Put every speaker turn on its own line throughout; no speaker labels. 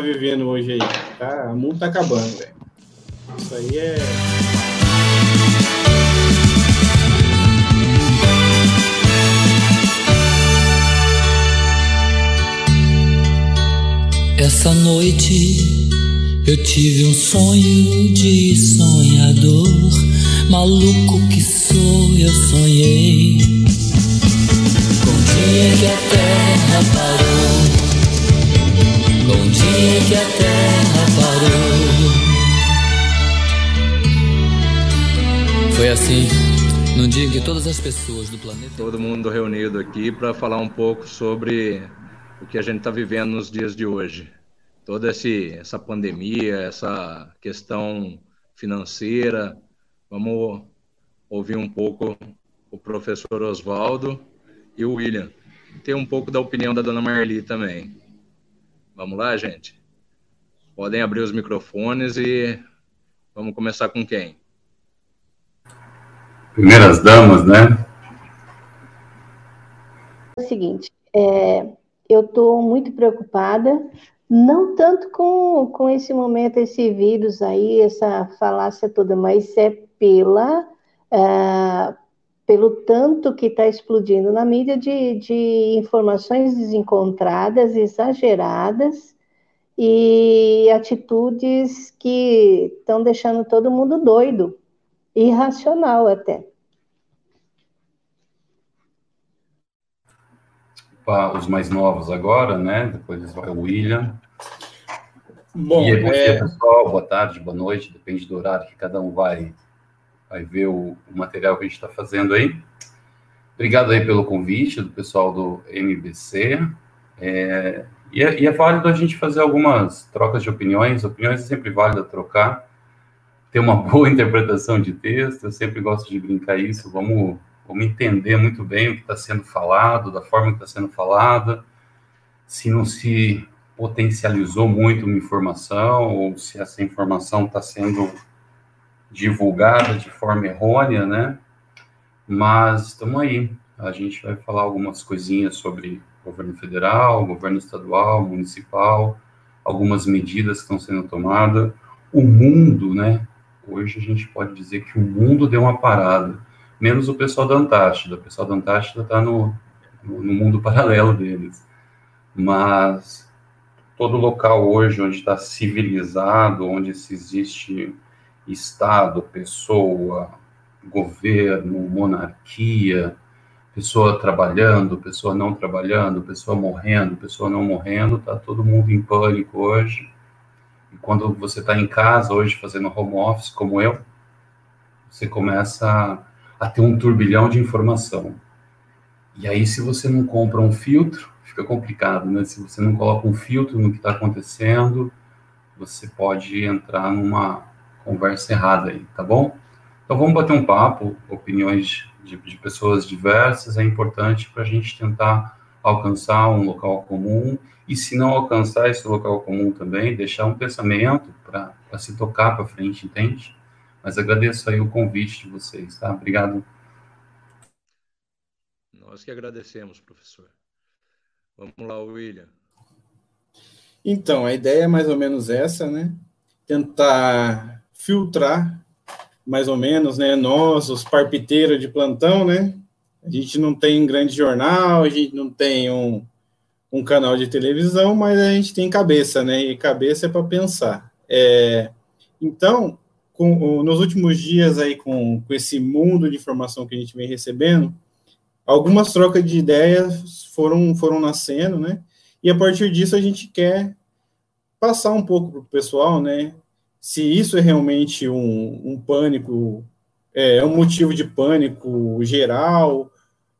vivendo hoje aí. Tá? O mundo tá acabando, velho. Isso aí é.
Essa noite eu tive um sonho de sonhador, maluco que sou, eu sonhei. Com o dia que a terra parou, com o dia que a terra parou. Foi assim, num dia que todas as pessoas do planeta.
Todo mundo reunido aqui para falar um pouco sobre o que a gente está vivendo nos dias de hoje. Toda esse, essa pandemia, essa questão financeira. Vamos ouvir um pouco o professor Oswaldo e o William. Tem um pouco da opinião da dona Marli também. Vamos lá, gente? Podem abrir os microfones e vamos começar com quem?
Primeiras damas, né?
É o seguinte, é, eu estou muito preocupada, não tanto com, com esse momento, esse vírus aí, essa falácia toda, mas é pela, é, pelo tanto que está explodindo na mídia de, de informações desencontradas, exageradas, e atitudes que estão deixando todo mundo doido, irracional até.
os mais novos agora, né? Depois vai o William.
Bom,
e aí, bom
é...
dia, pessoal. Boa tarde, boa noite. Depende do horário que cada um vai, vai ver o, o material que a gente está fazendo aí. Obrigado aí pelo convite do pessoal do MBC. É, e, é, e é válido a gente fazer algumas trocas de opiniões. Opiniões é sempre válido trocar. Ter uma boa interpretação de texto. Eu sempre gosto de brincar isso. Vamos Vamos entender muito bem o que está sendo falado, da forma que está sendo falada, se não se potencializou muito uma informação, ou se essa informação está sendo divulgada de forma errônea, né? Mas estamos aí. A gente vai falar algumas coisinhas sobre governo federal, governo estadual, municipal, algumas medidas que estão sendo tomadas. O mundo, né? Hoje a gente pode dizer que o mundo deu uma parada menos o pessoal da Antártida. O pessoal da Antártida está no, no, mundo paralelo deles. Mas todo local hoje onde está civilizado, onde se existe Estado, pessoa, governo, monarquia, pessoa trabalhando, pessoa não trabalhando, pessoa morrendo, pessoa não morrendo, está todo mundo em pânico hoje. E quando você está em casa hoje fazendo home office, como eu, você começa a ter um turbilhão de informação. E aí, se você não compra um filtro, fica complicado, né? Se você não coloca um filtro no que está acontecendo, você pode entrar numa conversa errada aí, tá bom? Então, vamos bater um papo, opiniões de, de pessoas diversas, é importante para a gente tentar alcançar um local comum, e se não alcançar esse local comum também, deixar um pensamento para se tocar para frente, entende? Mas agradeço aí o convite de vocês, tá? Obrigado.
Nós que agradecemos, professor. Vamos lá, William.
Então, a ideia é mais ou menos essa, né? Tentar filtrar, mais ou menos, né? Nós, os parpiteiros de plantão, né? A gente não tem um grande jornal, a gente não tem um, um canal de televisão, mas a gente tem cabeça, né? E cabeça é para pensar. É, então, com, nos últimos dias aí com, com esse mundo de informação que a gente vem recebendo, algumas trocas de ideias foram, foram nascendo, né? E a partir disso a gente quer passar um pouco para o pessoal, né? Se isso é realmente um, um pânico, é, é um motivo de pânico geral,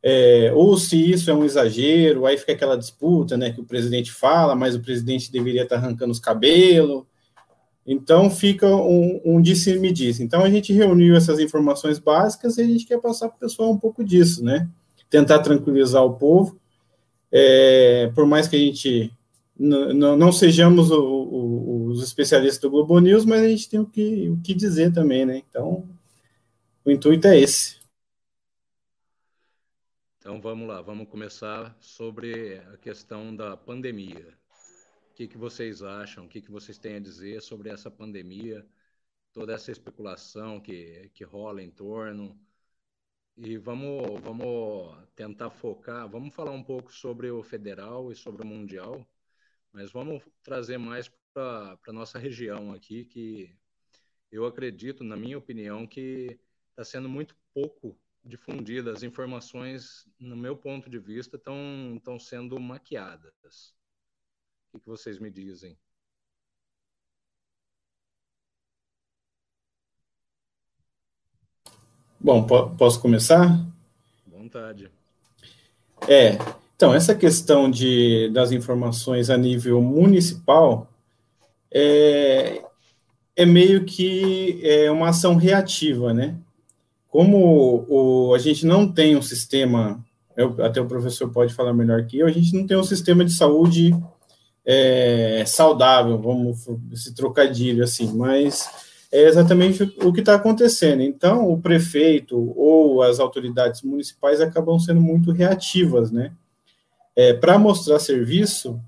é, ou se isso é um exagero, aí fica aquela disputa, né? Que o presidente fala, mas o presidente deveria estar arrancando os cabelos. Então, fica um, um disse-me disse. Então, a gente reuniu essas informações básicas e a gente quer passar para o pessoal um pouco disso, né? Tentar tranquilizar o povo. É, por mais que a gente não sejamos o, o, os especialistas do Globo News, mas a gente tem o que, o que dizer também, né? Então, o intuito é esse.
Então, vamos lá, vamos começar sobre a questão da pandemia
que, que vocês acham, o que, que vocês têm a dizer sobre essa pandemia, toda essa especulação que, que rola em torno. E vamos, vamos tentar focar, vamos falar um pouco sobre o federal e sobre o mundial, mas vamos trazer mais para a nossa região aqui, que eu acredito, na minha opinião, que está sendo muito pouco difundida. As informações, no meu ponto de vista, estão sendo maquiadas. O que, que vocês me dizem?
Bom, posso começar?
Vontade.
É, então, essa questão de, das informações a nível municipal é, é meio que é uma ação reativa, né? Como o, a gente não tem um sistema, eu, até o professor pode falar melhor que eu, a gente não tem um sistema de saúde é, saudável, vamos esse trocadilho assim, mas é exatamente o que está acontecendo. Então, o prefeito ou as autoridades municipais acabam sendo muito reativas, né? É, Para mostrar serviço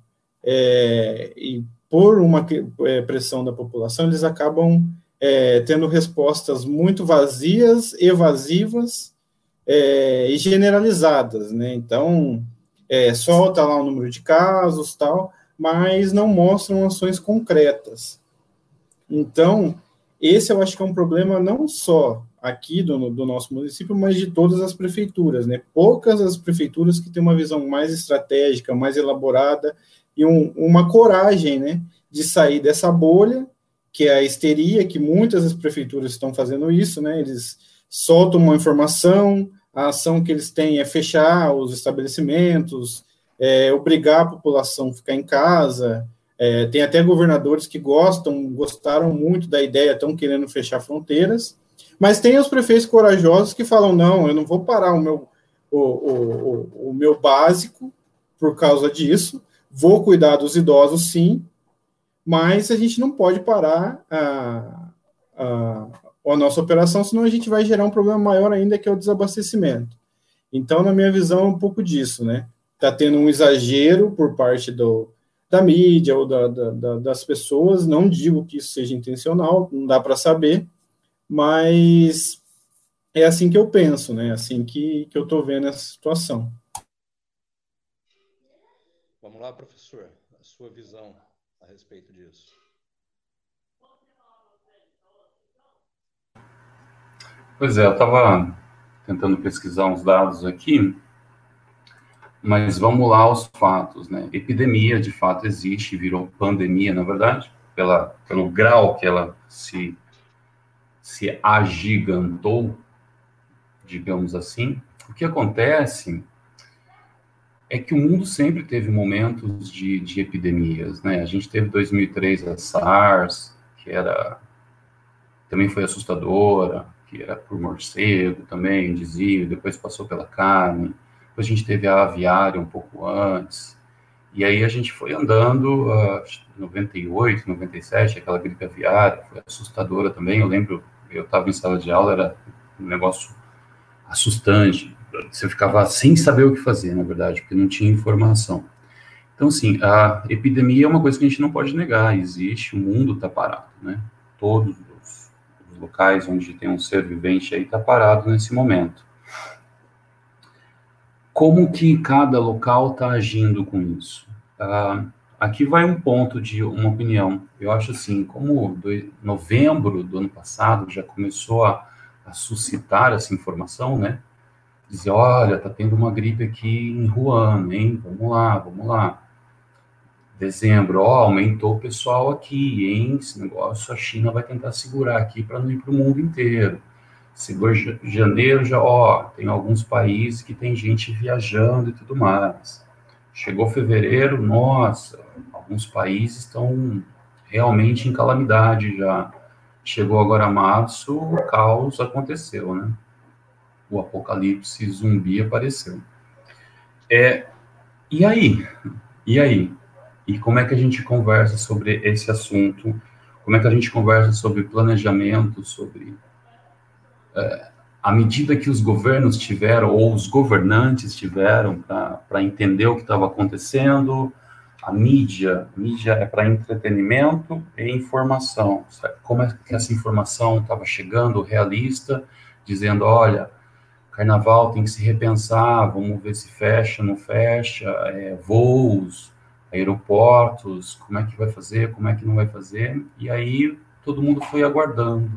é, e por uma é, pressão da população, eles acabam é, tendo respostas muito vazias, evasivas é, e generalizadas, né? Então, é, solta lá o número de casos, tal, mas não mostram ações concretas. Então, esse eu acho que é um problema não só aqui do, do nosso município, mas de todas as prefeituras, né? Poucas as prefeituras que têm uma visão mais estratégica, mais elaborada e um, uma coragem, né, de sair dessa bolha, que é a histeria, que muitas das prefeituras estão fazendo isso, né? Eles soltam uma informação, a ação que eles têm é fechar os estabelecimentos, é, obrigar a população a ficar em casa, é, tem até governadores que gostam, gostaram muito da ideia, estão querendo fechar fronteiras, mas tem os prefeitos corajosos que falam: não, eu não vou parar o meu, o, o, o, o meu básico por causa disso, vou cuidar dos idosos sim, mas a gente não pode parar a, a, a nossa operação, senão a gente vai gerar um problema maior ainda, que é o desabastecimento. Então, na minha visão, é um pouco disso, né? Está tendo um exagero por parte do, da mídia ou da, da, das pessoas. Não digo que isso seja intencional, não dá para saber, mas é assim que eu penso, né? É assim que, que eu estou vendo essa situação.
Vamos lá, professor, a sua visão a respeito disso.
Pois é, eu estava tentando pesquisar uns dados aqui mas vamos lá aos fatos, né? Epidemia, de fato, existe, virou pandemia, na verdade, pela, pelo grau que ela se, se agigantou, digamos assim. O que acontece é que o mundo sempre teve momentos de, de epidemias, né? A gente teve 2003 a SARS, que era também foi assustadora, que era por morcego também, dizia, depois passou pela carne depois a gente teve a aviária um pouco antes. E aí a gente foi andando, uh, 98, 97, aquela gripe aviária, foi assustadora também. Eu lembro, eu estava em sala de aula, era um negócio assustante. Você ficava sem saber o que fazer, na verdade, porque não tinha informação. Então, assim, a epidemia é uma coisa que a gente não pode negar, existe, o mundo está parado, né? Todos os, os locais onde tem um ser vivente aí está parado nesse momento como que cada local está agindo com isso? Uh, aqui vai um ponto de uma opinião. Eu acho assim, como do, novembro do ano passado já começou a, a suscitar essa informação, né? Dizer, olha, tá tendo uma gripe aqui em Wuhan, hein? Vamos lá, vamos lá. Dezembro, ó, aumentou o pessoal aqui, hein? Esse negócio a China vai tentar segurar aqui para não ir para o mundo inteiro. Seguro janeiro já, ó, tem alguns países que tem gente viajando e tudo mais. Chegou fevereiro, nossa, alguns países estão realmente em calamidade já. Chegou agora março, o caos aconteceu, né? O apocalipse zumbi apareceu. É, e aí? E aí? E como é que a gente conversa sobre esse assunto? Como é que a gente conversa sobre planejamento, sobre à medida que os governos tiveram, ou os governantes tiveram, para entender o que estava acontecendo, a mídia, a mídia é para entretenimento e informação. Como é que essa informação estava chegando, realista, dizendo, olha, carnaval tem que se repensar, vamos ver se fecha, não fecha, é, voos, aeroportos, como é que vai fazer, como é que não vai fazer, e aí todo mundo foi aguardando,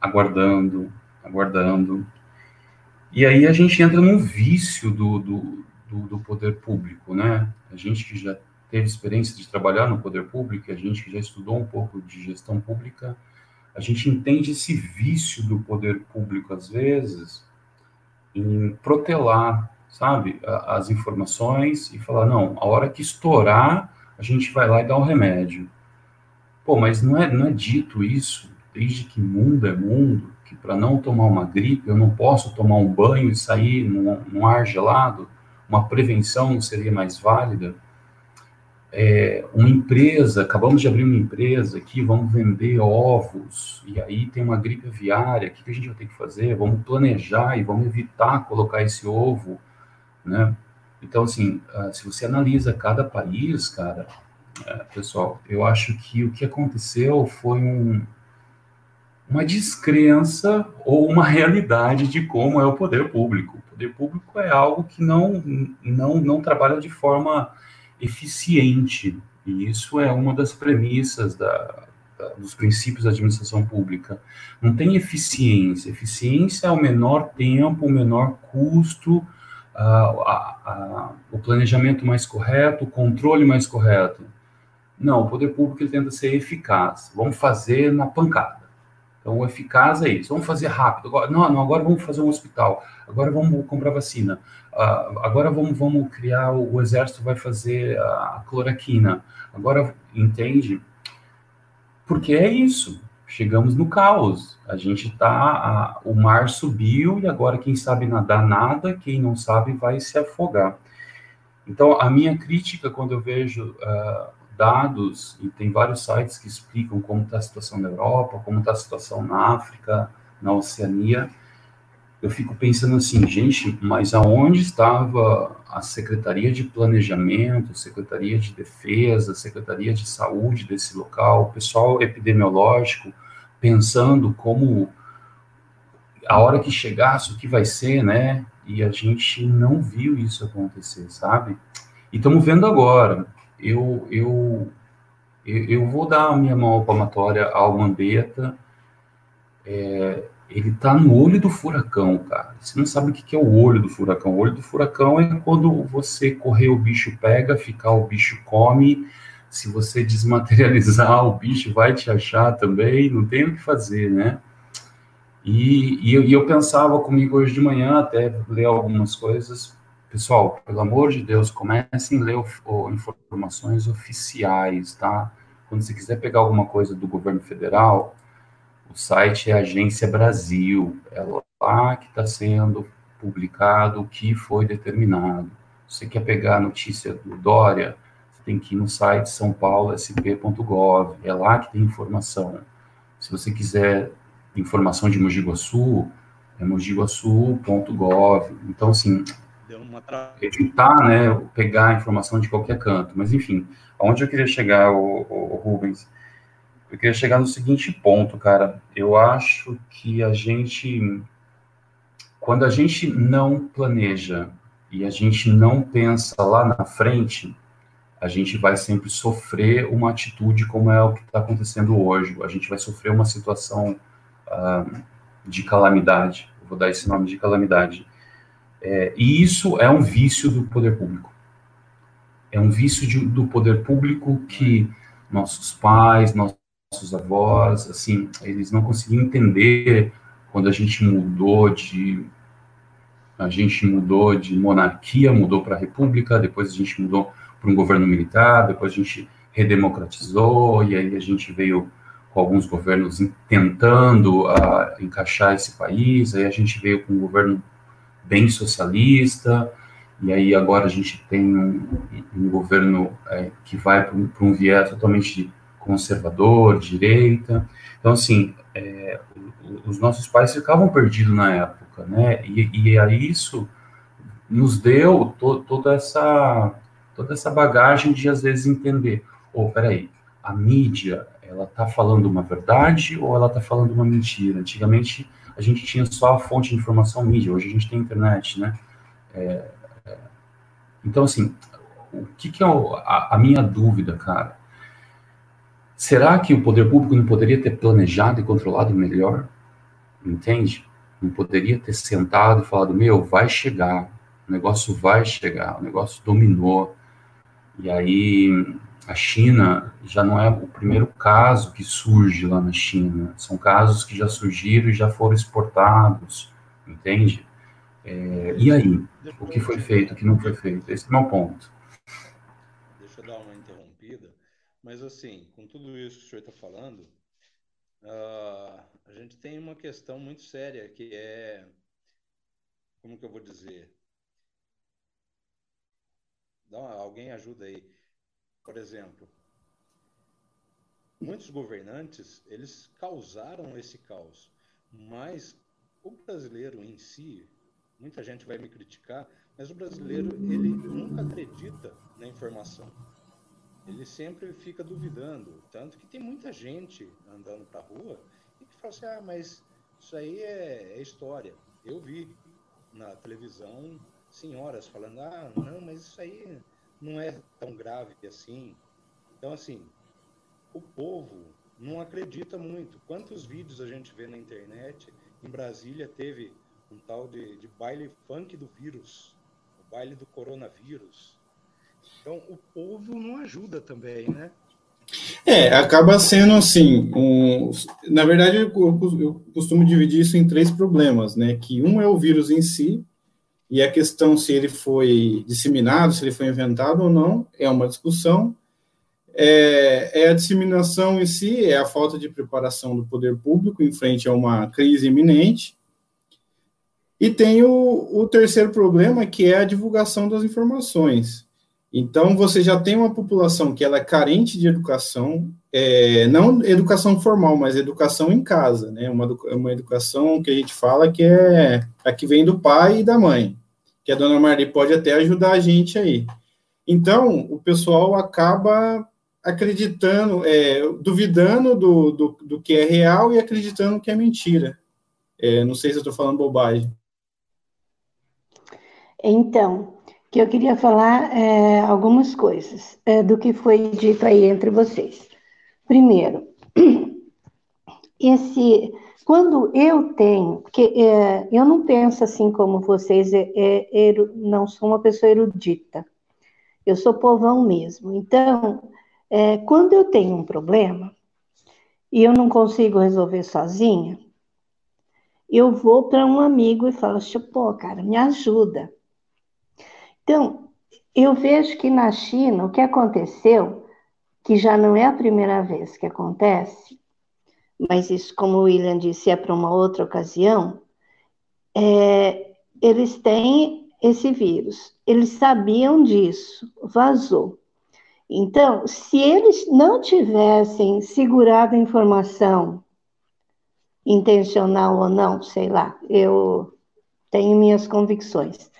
aguardando, aguardando, e aí a gente entra num vício do, do, do, do poder público, né? A gente que já teve experiência de trabalhar no poder público, a gente que já estudou um pouco de gestão pública, a gente entende esse vício do poder público, às vezes, em protelar, sabe, as informações e falar, não, a hora que estourar, a gente vai lá e dá um remédio. Pô, mas não é, não é dito isso, desde que mundo é mundo, que para não tomar uma gripe, eu não posso tomar um banho e sair num, num ar gelado, uma prevenção não seria mais válida? É, uma empresa, acabamos de abrir uma empresa aqui, vamos vender ovos, e aí tem uma gripe aviária, o que, a gente vai ter que fazer? Vamos planejar e vamos evitar colocar esse ovo, né? Então, assim, ah, se você analisa cada país, cara, é, pessoal, eu acho que o que aconteceu foi um, uma descrença ou uma realidade de como é o poder público. O poder público é algo que não, não, não trabalha de forma eficiente. E isso é uma das premissas da, da, dos princípios da administração pública. Não tem eficiência. Eficiência é o menor tempo, o menor custo, a, a, o planejamento mais correto, o controle mais correto. Não, o poder público ele tenta ser eficaz. Vamos fazer na pancada. Então, o eficaz é isso. Vamos fazer rápido. Agora, não, não, agora vamos fazer um hospital. Agora vamos comprar vacina. Uh, agora vamos, vamos criar, o, o, exército vai fazer a cloroquina. Agora, entende? Porque é isso. Chegamos no caos. A gente tá, o mar subiu e agora quem sabe nadar nada, quem não sabe vai se afogar. Então, a minha crítica quando eu vejo uh, dados, e tem vários sites que explicam como está a situação na Europa, como está a situação na África, na Oceania, eu fico pensando assim, gente, mas aonde estava a Secretaria de Planejamento, Secretaria de Defesa, Secretaria de Saúde desse local, o pessoal epidemiológico, pensando como a hora que chegasse, o que vai ser, né? E a gente não viu isso acontecer, sabe? E estamos vendo agora. Eu, eu, eu vou dar a minha mão palmatória ao Mandetta, é, ele tá no olho do furacão, cara. Você não sabe o que é o olho do furacão. O olho do furacão é quando você correr, o bicho pega, ficar, o bicho come. Se você desmaterializar, o bicho vai te achar também. Não tem o que fazer, né? E, e, eu, e eu pensava comigo hoje de manhã, até ler algumas coisas. Pessoal, pelo amor de Deus, comecem a ler o, o, informações oficiais, tá? Quando você quiser pegar alguma coisa do governo federal, o site é Agência Brasil, é lá que está sendo publicado o que foi determinado. Você quer pegar a notícia do Dória, você tem que ir no site sãopaulosp.gov, é lá que tem informação. Se você quiser informação de Mogi Guaçu, é mogiguaçu.gov. Então, assim, evitar, né, pegar a informação de qualquer canto. Mas, enfim, aonde eu queria chegar, o, o Rubens, eu queria chegar no seguinte ponto, cara. Eu acho que a gente, quando a gente não planeja e a gente não pensa lá na frente, a gente vai sempre sofrer uma atitude como é o que está acontecendo hoje. A gente vai sofrer uma situação uh, de calamidade. Eu vou dar esse nome de calamidade. É, e isso é um vício do poder público. É um vício de, do poder público que nossos pais, nossos avós, assim, eles não conseguiam entender quando a gente mudou de a gente mudou de monarquia, mudou para república, depois a gente mudou para um governo militar, depois a gente redemocratizou e aí a gente veio com alguns governos tentando uh, encaixar esse país, aí a gente veio com um governo bem socialista, e aí agora a gente tem um, um governo é, que vai para um, um viés totalmente conservador, direita. Então, assim, é, os nossos pais ficavam perdidos na época, né? E, e aí isso nos deu to, toda essa toda essa bagagem de às vezes entender, ou oh, peraí, a mídia, ela está falando uma verdade ou ela está falando uma mentira? Antigamente a gente tinha só a fonte de informação mídia, hoje a gente tem internet, né? É, é, então, assim, o que, que é a, a minha dúvida, cara? Será que o poder público não poderia ter planejado e controlado melhor? Entende? Não poderia ter sentado e falado: meu, vai chegar, o negócio vai chegar, o negócio dominou. E aí a China já não é o primeiro caso que surge lá na China, são casos que já surgiram e já foram exportados, entende? É, e aí? O que foi feito, o que não foi feito? Esse é o meu ponto.
Deixa eu dar uma interrompida, mas assim, com tudo isso que o senhor está falando, uh, a gente tem uma questão muito séria que é, como que eu vou dizer? Dá uma, alguém ajuda aí. Por exemplo, muitos governantes, eles causaram esse caos, mas o brasileiro em si, muita gente vai me criticar, mas o brasileiro, ele nunca acredita na informação. Ele sempre fica duvidando, tanto que tem muita gente andando para rua e que fala assim: "Ah, mas isso aí é, é história". Eu vi na televisão senhoras falando: "Ah, não, mas isso aí não é tão grave assim. Então, assim, o povo não acredita muito. Quantos vídeos a gente vê na internet? Em Brasília teve um tal de, de baile funk do vírus, o baile do coronavírus. Então, o povo não ajuda também, né?
É, acaba sendo assim, um, na verdade eu, eu costumo dividir isso em três problemas, né, que um é o vírus em si, e a questão se ele foi disseminado, se ele foi inventado ou não, é uma discussão. É, é, a disseminação em si, é a falta de preparação do poder público em frente a uma crise iminente. E tem o, o terceiro problema, que é a divulgação das informações. Então, você já tem uma população que ela é carente de educação, é, não educação formal, mas educação em casa, né? Uma, uma educação que a gente fala que é a que vem do pai e da mãe, que a dona Marli pode até ajudar a gente aí. Então, o pessoal acaba acreditando, é, duvidando do, do, do, que é real e acreditando que é mentira. É, não sei se eu estou falando bobagem.
Então, que eu queria falar é, algumas coisas é, do que foi dito aí entre vocês. Primeiro, esse quando eu tenho, porque é, eu não penso assim como vocês, é, é, não sou uma pessoa erudita, eu sou povão mesmo. Então, é, quando eu tenho um problema e eu não consigo resolver sozinha, eu vou para um amigo e falo, pô, cara, me ajuda. Então, eu vejo que na China, o que aconteceu, que já não é a primeira vez que acontece, mas isso, como o William disse, é para uma outra ocasião, é, eles têm esse vírus. Eles sabiam disso, vazou. Então, se eles não tivessem segurado a informação, intencional ou não, sei lá, eu tenho minhas convicções,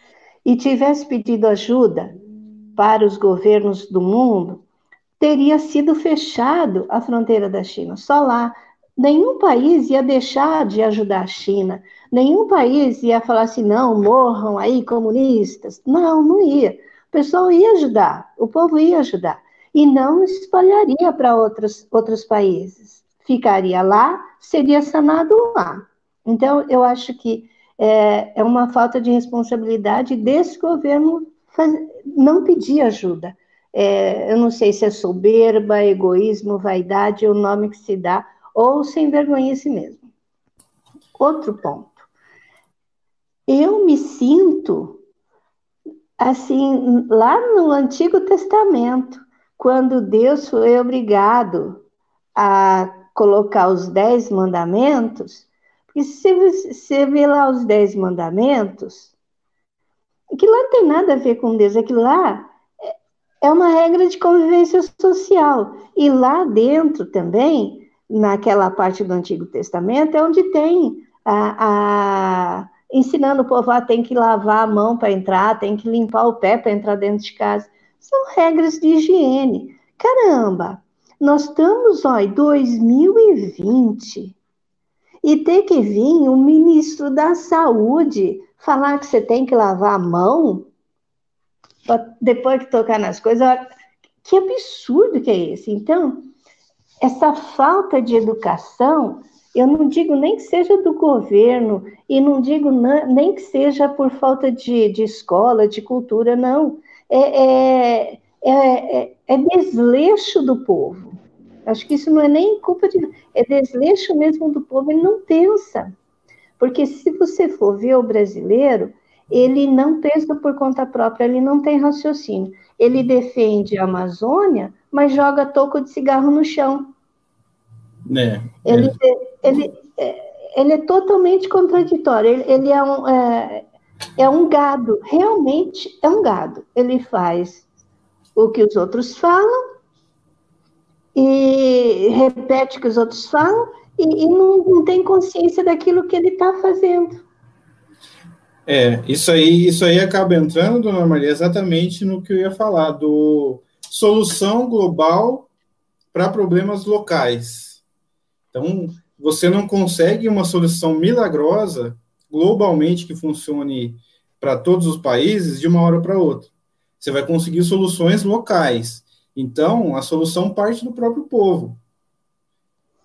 e tivesse pedido ajuda para os governos do mundo, teria sido fechado a fronteira da China. Só lá. Nenhum país ia deixar de ajudar a China. Nenhum país ia falar assim, não, morram aí comunistas. Não, não ia. O pessoal ia ajudar, o povo ia ajudar. E não espalharia para outros, outros países. Ficaria lá, seria sanado lá. Então, eu acho que é, é uma falta de responsabilidade desse governo faz, não pedir ajuda. É, eu não sei se é soberba, egoísmo, vaidade, o nome que se dá, ou sem vergonha si mesmo. Outro ponto. Eu me sinto assim, lá no Antigo Testamento, quando Deus foi obrigado a colocar os dez mandamentos, e se você vê lá os dez mandamentos, aquilo lá tem nada a ver com Deus, aquilo lá é uma regra de convivência social. E lá dentro também, naquela parte do Antigo Testamento, é onde tem a, a ensinando o povo a ah, tem que lavar a mão para entrar, tem que limpar o pé para entrar dentro de casa. São regras de higiene. Caramba, nós estamos, em 2020 e ter que vir o ministro da Saúde falar que você tem que lavar a mão depois que tocar nas coisas. Que absurdo que é esse? Então, essa falta de educação, eu não digo nem que seja do governo, e não digo nem que seja por falta de, de escola, de cultura, não. É, é, é, é desleixo do povo. Acho que isso não é nem culpa de. É desleixo mesmo do povo, ele não pensa. Porque se você for ver o brasileiro, ele não pensa por conta própria, ele não tem raciocínio. Ele defende a Amazônia, mas joga toco de cigarro no chão.
É,
ele, é. Ele, ele é totalmente contraditório. Ele, ele é, um, é, é um gado, realmente é um gado. Ele faz o que os outros falam e repete o que os outros falam e, e não, não, tem consciência daquilo que ele está fazendo.
É, isso aí, isso aí acaba entrando, dona Maria, exatamente no que eu ia falar, do solução global para problemas locais. Então, você não consegue uma solução milagrosa globalmente que funcione para todos os países de uma hora para outra. Você vai conseguir soluções locais. Então, a solução parte do próprio povo.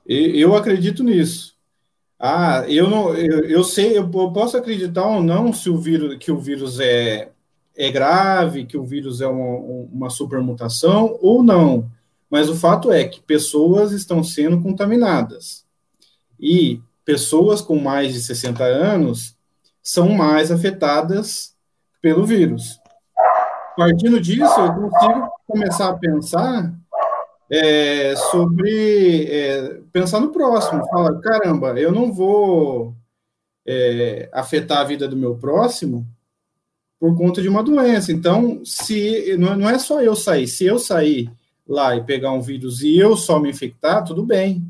Eu acredito nisso. Ah, eu não, eu, eu sei, eu posso acreditar ou não se o vírus, que o vírus é, é grave, que o vírus é uma, uma supermutação ou não. Mas o fato é que pessoas estão sendo contaminadas. E pessoas com mais de 60 anos são mais afetadas pelo vírus. Partindo disso, eu consigo começar a pensar é, sobre é, pensar no próximo. Fala, caramba, eu não vou é, afetar a vida do meu próximo por conta de uma doença. Então, se não é só eu sair, se eu sair lá e pegar um vírus e eu só me infectar, tudo bem.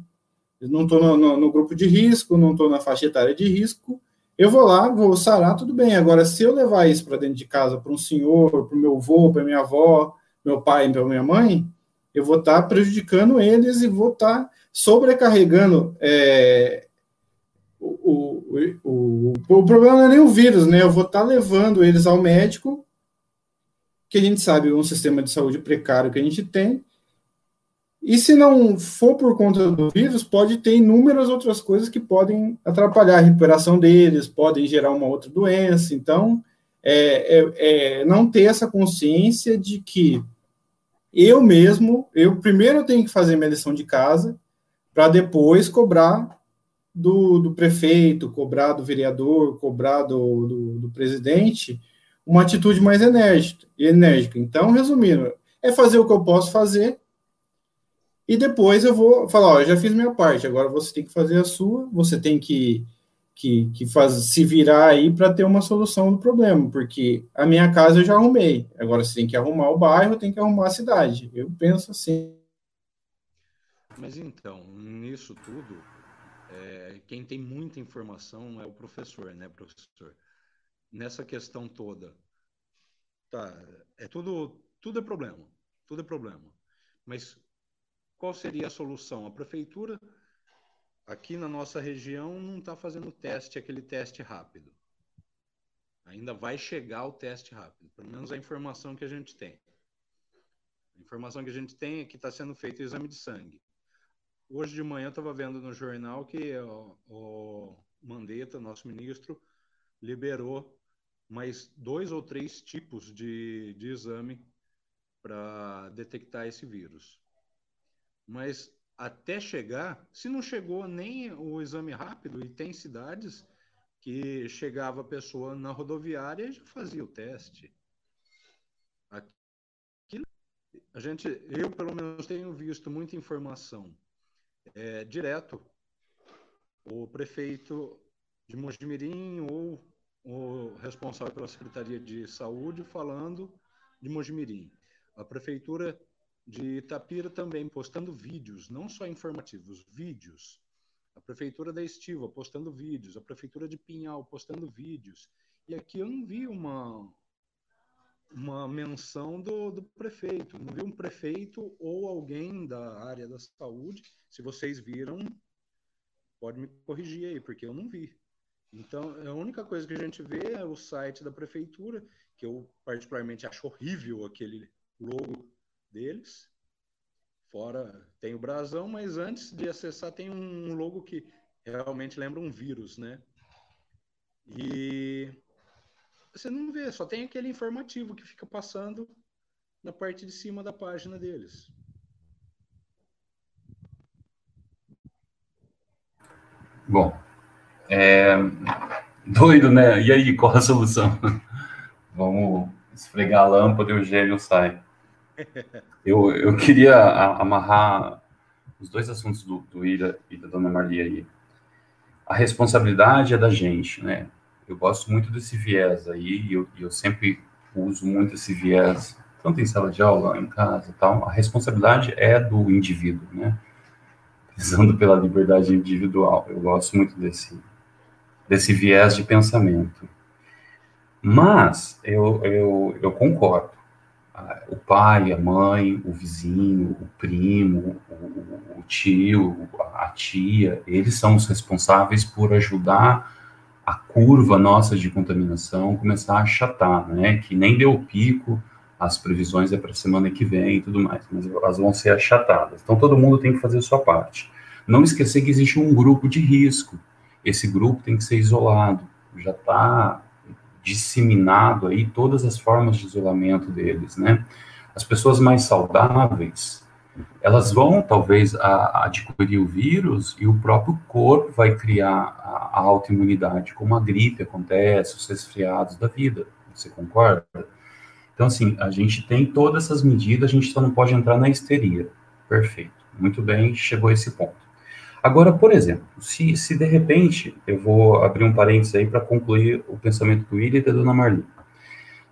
Eu não estou no, no, no, grupo de risco, não estou na faixa etária de risco. Eu vou lá, vou sarar, tudo bem. Agora, se eu levar isso para dentro de casa, para um senhor, para o meu avô, para minha avó, meu pai e minha mãe, eu vou estar tá prejudicando eles e vou estar tá sobrecarregando. É, o, o, o, o, problema não é nem o vírus, né? Eu vou estar tá levando eles ao médico, que a gente sabe um sistema de saúde precário que a gente tem. E se não for por conta do vírus, pode ter inúmeras outras coisas que podem atrapalhar a recuperação deles, podem gerar uma outra doença. Então, é, é, é não ter essa consciência de que eu mesmo, eu primeiro tenho que fazer minha lição de casa, para depois cobrar do, do, prefeito, cobrar do vereador, cobrar do, do, do, presidente uma atitude mais enérgica, enérgica. Então, resumindo, é fazer o que eu posso fazer e depois eu vou falar, ó, já fiz minha parte, agora você tem que fazer a sua, você tem que que, que faz, se virar aí para ter uma solução do problema, porque a minha casa eu já arrumei. Agora você tem que arrumar o bairro, tem que arrumar a cidade. Eu penso assim.
Mas então, nisso tudo, é, quem tem muita informação é o professor, né, professor? Nessa questão toda, tá? É tudo, tudo é problema, tudo é problema. Mas qual seria a solução? A prefeitura Aqui na nossa região não está fazendo teste, aquele teste rápido. Ainda vai chegar o teste rápido, pelo menos a informação que a gente tem. A informação que a gente tem é que está sendo feito o exame de sangue. Hoje de manhã eu estava vendo no jornal que o, o Mandetta, nosso ministro, liberou mais dois ou três tipos de, de exame para detectar esse vírus. Mas até chegar, se não chegou nem o exame rápido, e tem cidades que chegava a pessoa na rodoviária e já fazia o teste. Aqui, a gente, eu pelo menos tenho visto muita informação é, direto. O prefeito de Mojimirim ou o responsável pela Secretaria de Saúde falando de Mojimirim. A prefeitura de Itapira também postando vídeos, não só informativos, vídeos. A prefeitura da Estiva postando vídeos, a prefeitura de Pinhal postando vídeos. E aqui eu não vi uma
uma menção do, do prefeito. Não vi um prefeito ou alguém da área da saúde. Se vocês viram, pode me corrigir aí, porque eu não vi. Então, a única coisa que a gente vê é o site da prefeitura, que eu particularmente acho horrível aquele logo deles. Fora tem o brasão, mas antes de acessar tem um logo que realmente lembra um vírus, né? E você não vê, só tem aquele informativo que fica passando na parte de cima da página deles.
Bom, é... doido, né? E aí, qual a solução? Vamos esfregar a lâmpada e o gênio sai. Eu, eu queria amarrar os dois assuntos do, do Ira e da Dona Maria aí. A responsabilidade é da gente, né? Eu gosto muito desse viés aí, e eu, eu sempre uso muito esse viés, tanto em sala de aula, em casa tal. A responsabilidade é do indivíduo, né? Prezando pela liberdade individual. Eu gosto muito desse, desse viés de pensamento. Mas eu, eu, eu concordo. O pai, a mãe, o vizinho, o primo, o, o tio, a tia, eles são os responsáveis por ajudar a curva nossa de contaminação começar a achatar, né? Que nem deu pico, as previsões é para semana que vem e tudo mais, mas elas vão ser achatadas. Então todo mundo tem que fazer a sua parte. Não esquecer que existe um grupo de risco. Esse grupo tem que ser isolado. Já está disseminado aí todas as formas de isolamento deles, né? As pessoas mais saudáveis, elas vão talvez a, adquirir o vírus e o próprio corpo vai criar a, a autoimunidade, como a gripe acontece, os resfriados da vida. Você concorda? Então, assim, a gente tem todas essas medidas, a gente só não pode entrar na histeria. Perfeito. Muito bem, chegou a esse ponto. Agora, por exemplo, se, se de repente, eu vou abrir um parênteses aí para concluir o pensamento do William e da dona Marli.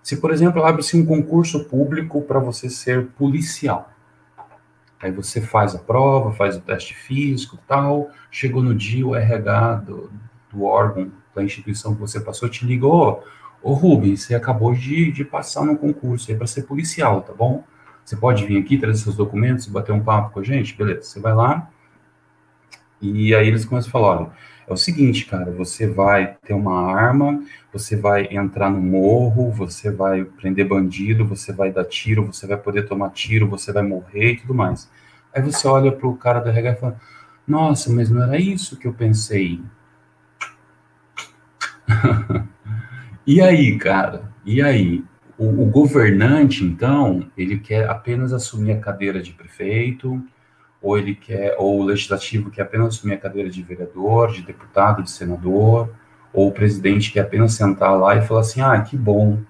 Se, por exemplo, abre-se um concurso público para você ser policial, Aí você faz a prova, faz o teste físico tal, chegou no dia, o RH do, do órgão, da instituição que você passou, te ligou, ô Rubens, você acabou de, de passar no concurso aí para ser policial, tá bom? Você pode vir aqui, trazer seus documentos bater um papo com a gente? Beleza, você vai lá, e aí eles começam a falar, olha, é o seguinte, cara, você vai ter uma arma, você vai entrar no morro, você vai prender bandido, você vai dar tiro, você vai poder tomar tiro, você vai morrer e tudo mais. Aí você olha pro cara da RH e fala, nossa, mas não era isso que eu pensei. e aí, cara? E aí? O, o governante, então, ele quer apenas assumir a cadeira de prefeito, ou ele quer, ou o legislativo quer apenas assumir a cadeira de vereador, de deputado, de senador, ou o presidente quer apenas sentar lá e falar assim, ah, que bom,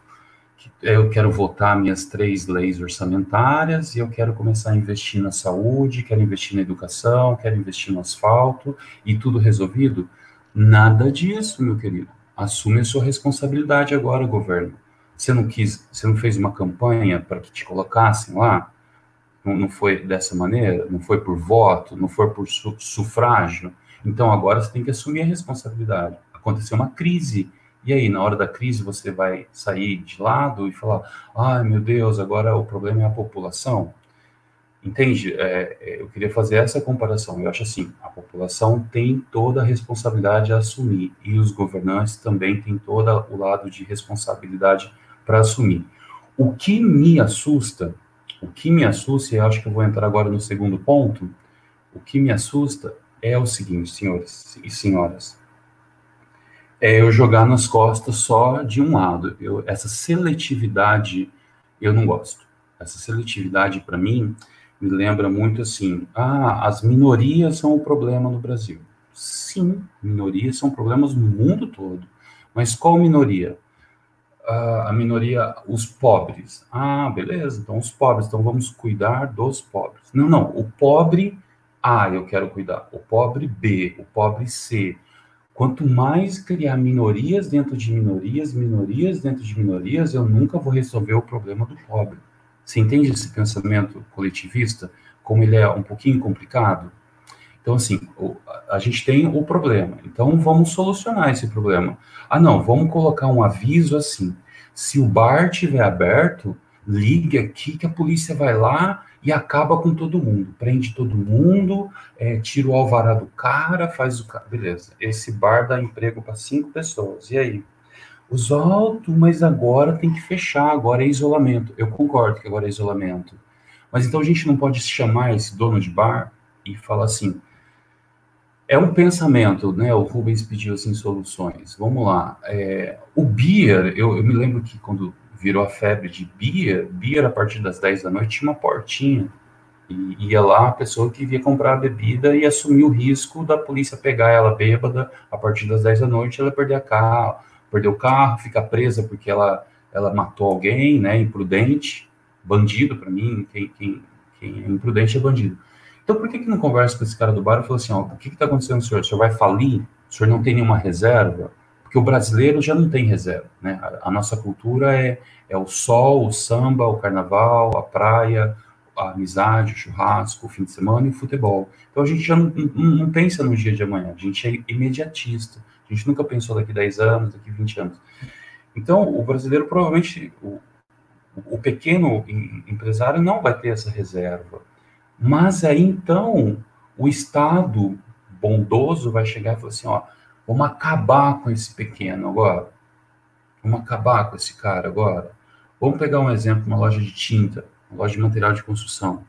eu quero votar minhas três leis orçamentárias e eu quero começar a investir na saúde, quero investir na educação, quero investir no asfalto e tudo resolvido? Nada disso, meu querido. Assume a sua responsabilidade agora, governo. Você não quis, você não fez uma campanha para que te colocassem lá? Não, não foi dessa maneira, não foi por voto, não foi por su, sufrágio. Então agora você tem que assumir a responsabilidade. Aconteceu uma crise. E aí, na hora da crise, você vai sair de lado e falar: ai meu Deus, agora o problema é a população? Entende? É, é eu queria fazer essa comparação. Eu acho assim: a população tem toda a responsabilidade a assumir e os governantes também têm todo o lado de responsabilidade para assumir. O que me assusta o que me assusta, e eu acho que eu vou entrar agora no segundo ponto, o que me assusta é o seguinte, senhores e senhoras, é eu jogar nas costas só de um lado. Eu, essa seletividade eu não gosto. Essa seletividade, para mim, me lembra muito assim: ah, as minorias são o problema no Brasil. Sim, minorias são problemas no mundo todo. Mas qual minoria? A minoria, os pobres. Ah, beleza, então os pobres, então vamos cuidar dos pobres. Não, não, o pobre A eu quero cuidar, o pobre B, o pobre C. Quanto mais criar minorias dentro de minorias, minorias dentro de minorias, eu nunca vou resolver o problema do pobre. Você entende esse pensamento coletivista? Como ele é um pouquinho complicado? Então, assim, a gente tem o problema. Então, vamos solucionar esse problema. Ah, não, vamos colocar um aviso assim. Se o bar tiver aberto, ligue aqui que a polícia vai lá e acaba com todo mundo, prende todo mundo, é, tira o alvará do cara, faz o cara. Beleza, esse bar dá emprego para cinco pessoas. E aí? Os altos, mas agora tem que fechar, agora é isolamento. Eu concordo que agora é isolamento. Mas então a gente não pode chamar esse dono de bar e falar assim. É um pensamento, né? O Rubens pediu assim soluções. Vamos lá. É, o beer, eu, eu me lembro que quando virou a febre de beer, beer a partir das 10 da noite tinha uma portinha. E ia lá a pessoa que ia comprar a bebida e assumir o risco da polícia pegar ela bêbada a partir das 10 da noite, ela perder a carro, perder o carro, ficar presa porque ela, ela matou alguém, né, imprudente, bandido para mim, quem, quem, quem é imprudente é bandido. Então por que que não conversa com esse cara do bar e fala assim, ó, o que que tá acontecendo, senhor? O senhor vai falir? O senhor não tem nenhuma reserva? porque o brasileiro já não tem reserva, né? A, a, nossa cultura é, é o sol, o samba, o carnaval, a praia, a amizade, o churrasco, o fim de semana e o futebol. Então a gente já não, não, não, pensa no dia de amanhã, a gente é imediatista. A gente nunca pensou daqui 10 anos, daqui 20 anos. Então o brasileiro provavelmente, o, o pequeno empresário não vai ter essa reserva. Mas aí então o Estado bondoso vai chegar e falar assim, ó, Vamos acabar com esse pequeno agora. Vamos acabar com esse cara agora. Vamos pegar um exemplo, uma loja de tinta, uma loja de material de construção.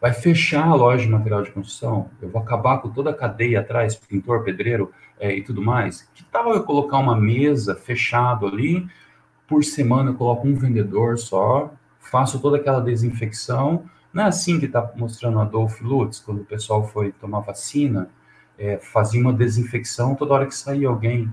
Vai fechar a loja de material de construção? Eu vou acabar com toda a cadeia atrás, pintor, pedreiro é, e tudo mais? Que tal eu colocar uma mesa fechado ali? Por semana eu coloco um vendedor só, faço toda aquela desinfecção. Não é assim que está mostrando Adolfo Lutz, quando o pessoal foi tomar vacina? é, fazia uma desinfecção toda hora que saía alguém.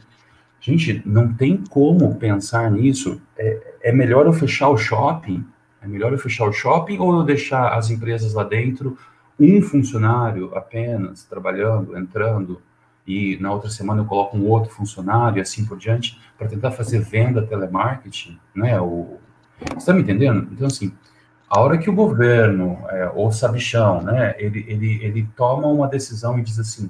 Gente, não tem como pensar nisso. É, é melhor eu fechar o shopping? É melhor eu fechar o shopping ou eu deixar as empresas lá dentro, um funcionário apenas trabalhando, entrando, e na outra semana eu coloco um outro funcionário e assim por diante, para tentar fazer venda telemarketing, né? O, você está me entendendo? Então, assim, a hora que o governo, é, ou sabichão, né, ele, ele, ele toma uma decisão e diz assim,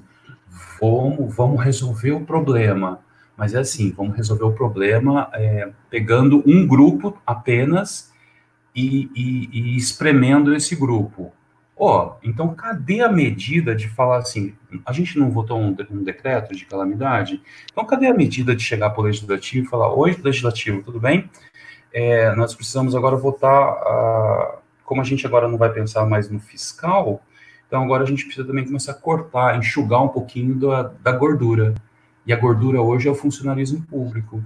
vamos, vamos resolver o problema. Mas é assim, vamos resolver o problema é, pegando um grupo apenas e, e, e espremendo esse grupo. Ó, oh, então cadê a medida de falar assim, a gente não votou um, um decreto de calamidade? Então cadê a medida de chegar para o legislativo e falar, oi, legislativo, tudo bem? É, nós precisamos agora votar, uh, como a gente agora não vai pensar mais no fiscal, então agora a gente precisa também começar a cortar, enxugar um pouquinho da, da gordura. E a gordura hoje é o funcionalismo público.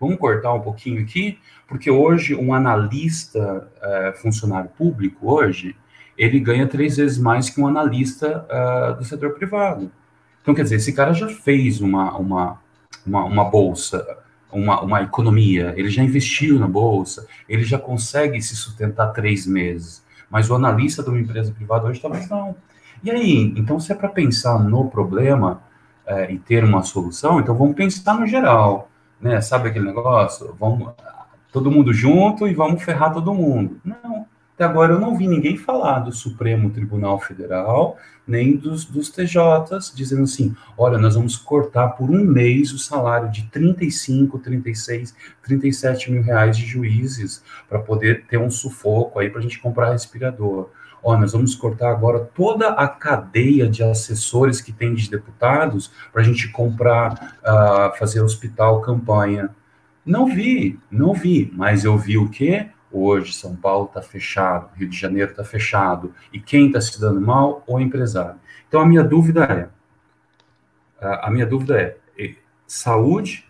Vamos cortar um pouquinho aqui, porque hoje um analista é, funcionário público hoje ele ganha três vezes mais que um analista uh, do setor privado. Então, quer dizer, esse cara já fez uma, uma, uma, uma bolsa, uma, uma economia, ele já investiu na bolsa, ele já consegue se sustentar três meses. Mas o analista de uma empresa privada hoje talvez não. E aí, então, se é para pensar no problema é, e ter uma solução, então vamos pensar no geral, né? Sabe aquele negócio? Vamos todo mundo junto e vamos ferrar todo mundo. Não, até agora eu não vi ninguém falar do Supremo Tribunal Federal, nem dos, dos TJs, dizendo assim: olha, nós vamos cortar por um mês o salário de 35, 36, 37 mil reais de juízes para poder ter um sufoco aí para a gente comprar respirador. Olha, nós vamos cortar agora toda a cadeia de assessores que tem de deputados para a gente comprar, uh, fazer hospital, campanha. Não vi, não vi, mas eu vi o quê? Hoje, São Paulo está fechado, Rio de Janeiro está fechado. E quem está se dando mal? O empresário. Então, a minha dúvida é: a minha dúvida é, saúde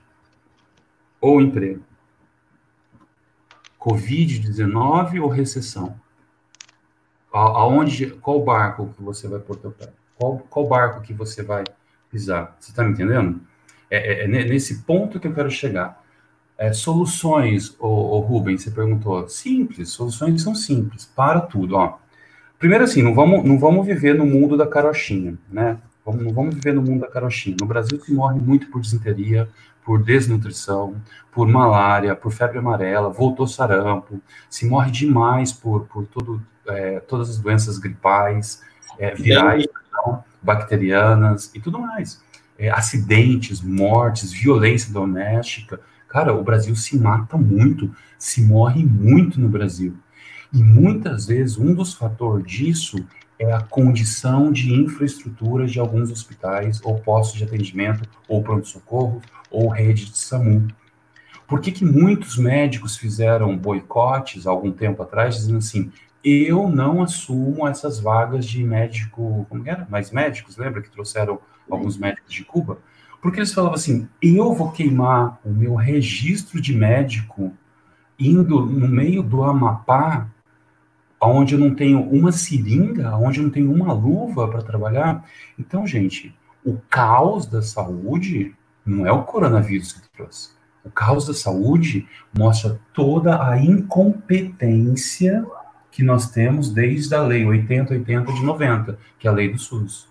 ou emprego? Covid-19 ou recessão? Aonde, qual barco que você vai pôr teu pé? Qual, qual barco que você vai pisar? Você está me entendendo? É, é, é, nesse ponto que eu quero chegar. É, soluções, o, Rubens, você perguntou. Simples, soluções são simples, para tudo. Ó. Primeiro assim, não vamos, não vamos viver no mundo da carochinha, né? Vamos, não vamos viver no mundo da carochinha. No Brasil se morre muito por disenteria, por desnutrição, por malária, por febre amarela, voltou sarampo, se morre demais por, por todo, é, todas as doenças gripais, é, virais, não, bacterianas e tudo mais. É, acidentes, mortes, violência doméstica, Cara, o Brasil se mata muito, se morre muito no Brasil. E muitas vezes um dos fatores disso é a condição de infraestrutura de alguns hospitais, ou postos de atendimento, ou pronto-socorro, ou rede de SAMU. Por que, que muitos médicos fizeram boicotes algum tempo atrás, dizendo assim: eu não assumo essas vagas de médico, como era? Mais médicos, lembra que trouxeram alguns médicos de Cuba? Porque eles falavam assim: eu vou queimar o meu registro de médico indo no meio do Amapá, onde eu não tenho uma seringa, onde eu não tenho uma luva para trabalhar. Então, gente, o caos da saúde não é o coronavírus que trouxe. O caos da saúde mostra toda a incompetência que nós temos desde a lei 8080 de 90, que é a lei do SUS.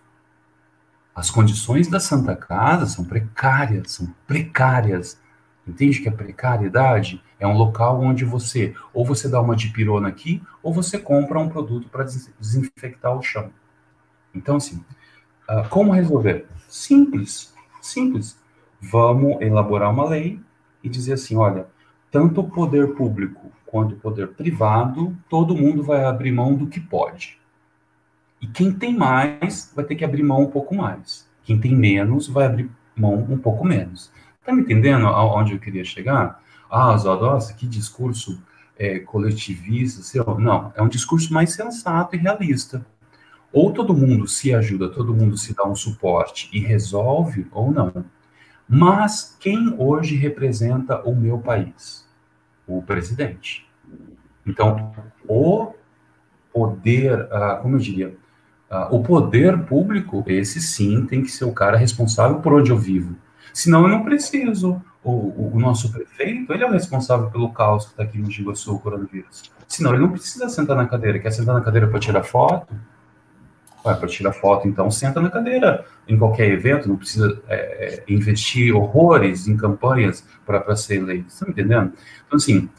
As condições da Santa Casa são precárias, são precárias. Entende que a precariedade é um local onde você ou você dá uma dipirona aqui, ou você compra um produto para desinfectar o chão. Então, assim, uh, como resolver? Simples, simples. Vamos elaborar uma lei e dizer assim, olha, tanto o poder público quanto o poder privado, todo mundo vai abrir mão do que pode. E quem tem mais vai ter que abrir mão um pouco mais. Quem tem menos vai abrir mão um pouco menos. Tá me entendendo aonde eu queria chegar? Ah, nossa, que discurso é, coletivista. Seu. Não, é um discurso mais sensato e realista. Ou todo mundo se ajuda, todo mundo se dá um suporte e resolve, ou não. Mas quem hoje representa o meu país? O presidente. Então, o poder, uh, como eu diria, o poder público, esse sim tem que ser o cara responsável por onde eu vivo. Senão eu não preciso. O, o nosso prefeito, ele é o responsável pelo caos que está aqui no Giguaçu, o coronavírus. Senão ele não precisa sentar na cadeira. Quer sentar na cadeira para tirar foto? Para tirar foto, então senta na cadeira em qualquer evento, não precisa é, é investir horrores em campanhas para ser eleito. Está me entendendo? Então, assim,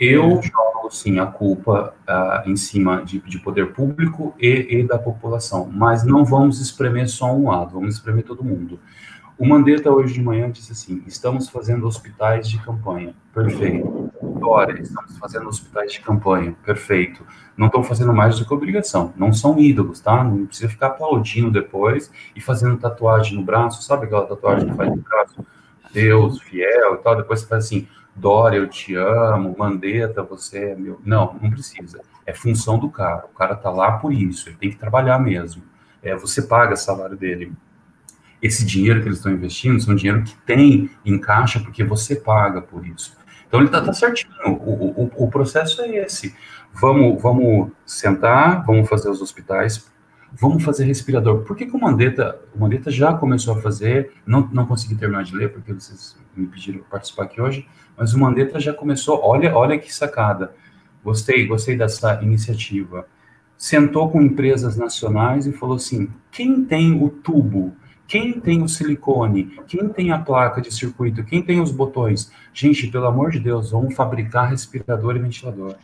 eu jogo, sim, a culpa uh, em cima de, de poder público e, e, da população, mas não vamos espremer só um lado, vamos espremer todo mundo. O Mandetta hoje de manhã disse assim: estamos fazendo hospitais de campanha. Perfeito. Dória, estamos fazendo hospitais de campanha. Perfeito. Não estão fazendo mais do que obrigação. Não são ídolos, tá? Não precisa ficar aplaudindo depois e fazendo tatuagem no braço. Sabe aquela tatuagem que faz no braço? Deus, fiel e tal. Depois você faz assim: Dória, eu te amo. Mandetta, você é meu. Não, não precisa. É função do cara. O cara tá lá por isso. Ele tem que trabalhar mesmo. É, você paga o salário dele esse dinheiro que eles estão investindo são dinheiro que tem em caixa porque você paga por isso. Então ele está tá certinho. O, o, o processo é esse. Vamos, vamos sentar, vamos fazer os hospitais, vamos fazer respirador. Por que, que o Mandetta, o Mandetta já começou a fazer? Não, não consegui terminar de ler porque vocês me pediram para participar aqui hoje, mas o Mandetta já começou. Olha, olha que sacada. Gostei, gostei dessa iniciativa. Sentou com empresas nacionais e falou assim: quem tem o tubo? Quem tem o silicone? Quem tem a placa de circuito? Quem tem os botões? Gente, pelo amor de Deus, vamos fabricar respirador e ventilador.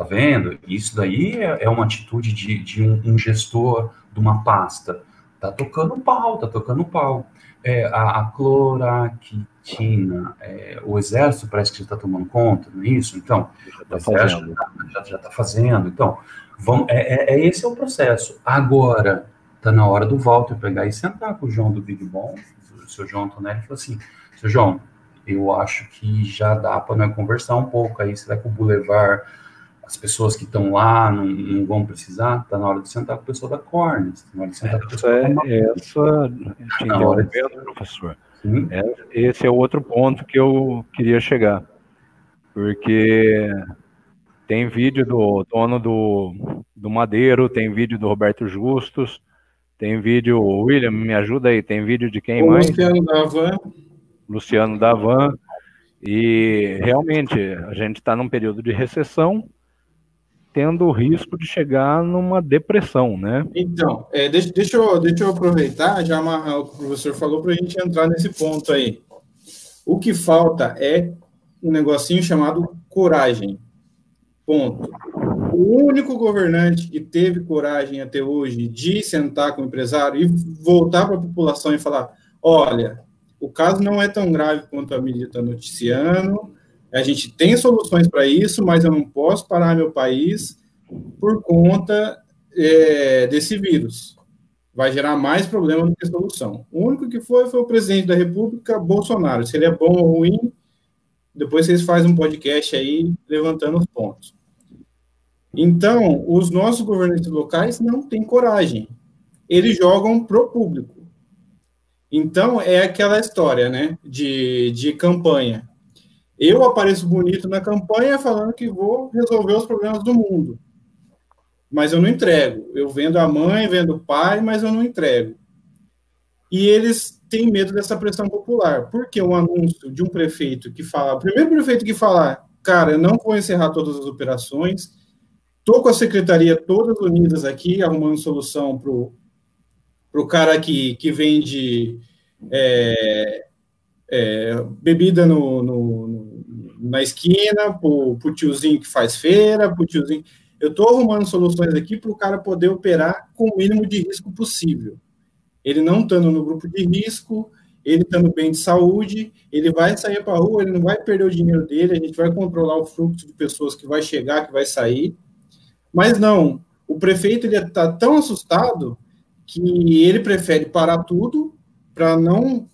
Tá vendo? Isso daí é, é uma atitude de, de um, um, gestor de uma pasta. Tá tocando pau, tá tocando pau. É, a, a cloraquitina, é, o exército parece que já está tomando conta, não é isso? Então, tá o exército já está fazendo. Então, vamos, é, é, é, esse é o processo. Agora, tá na hora do Walter pegar e sentar com o João do Big Bom, o seu João Antonelli, e falar assim, seu João, eu acho que já dá para conversar um pouco aí, será que o Boulevard, as pessoas que estão lá não, não, vão precisar? Tá na hora de sentar com o pessoal da Cornes, tá na hora de sentar com o pessoal
essa, é, essa, na hora de... professor. É, esse é o outro ponto que eu queria chegar, porque tem vídeo do dono do, do Madeiro, tem vídeo do Roberto Justus, tem vídeo, William, me ajuda aí, tem vídeo de quem o mais?
Luciano Davan.
Luciano Davan. E realmente, a gente está num período de recessão, tendo o risco de chegar numa depressão, né?
Então, é, deixa, deixa, eu, deixa eu aproveitar, já amarrar o que o professor falou, para a gente entrar nesse ponto aí. O que falta é um negocinho chamado coragem. Ponto. O único governante que teve coragem até hoje de sentar com o empresário e voltar para a população e falar: olha, o caso não é tão grave quanto a mídia está noticiando, a gente tem soluções para isso, mas eu não posso parar meu país por conta é, desse vírus. Vai gerar mais problema do que solução. O único que foi foi o presidente da República, Bolsonaro. Se ele é bom ou ruim, depois vocês fazem um podcast aí levantando os pontos. Então, os nossos governantes locais não têm coragem. Eles jogam pro público. Então, é aquela história, né, de, de campanha. Eu apareço bonito na campanha falando que vou resolver os problemas do mundo. Mas eu não entrego. Eu vendo a mãe, vendo o pai, mas eu não entrego. E eles têm medo dessa pressão popular. Porque um anúncio de um prefeito que fala, o primeiro prefeito que fala, cara, eu não vou encerrar todas as operações, estou com a secretaria todas unidas aqui, arrumando solução para o cara que, que vende é, é, bebida no, no, na esquina, para o tiozinho que faz feira, para o tiozinho. Eu estou arrumando soluções aqui para o cara poder operar com o mínimo de risco possível. Ele não estando no grupo de risco, ele estando bem de saúde, ele vai sair para a rua, ele não vai perder o dinheiro dele, a gente vai controlar o fluxo de pessoas que vai chegar, que vai sair. Mas não, o prefeito ele está tão assustado que ele prefere parar tudo para não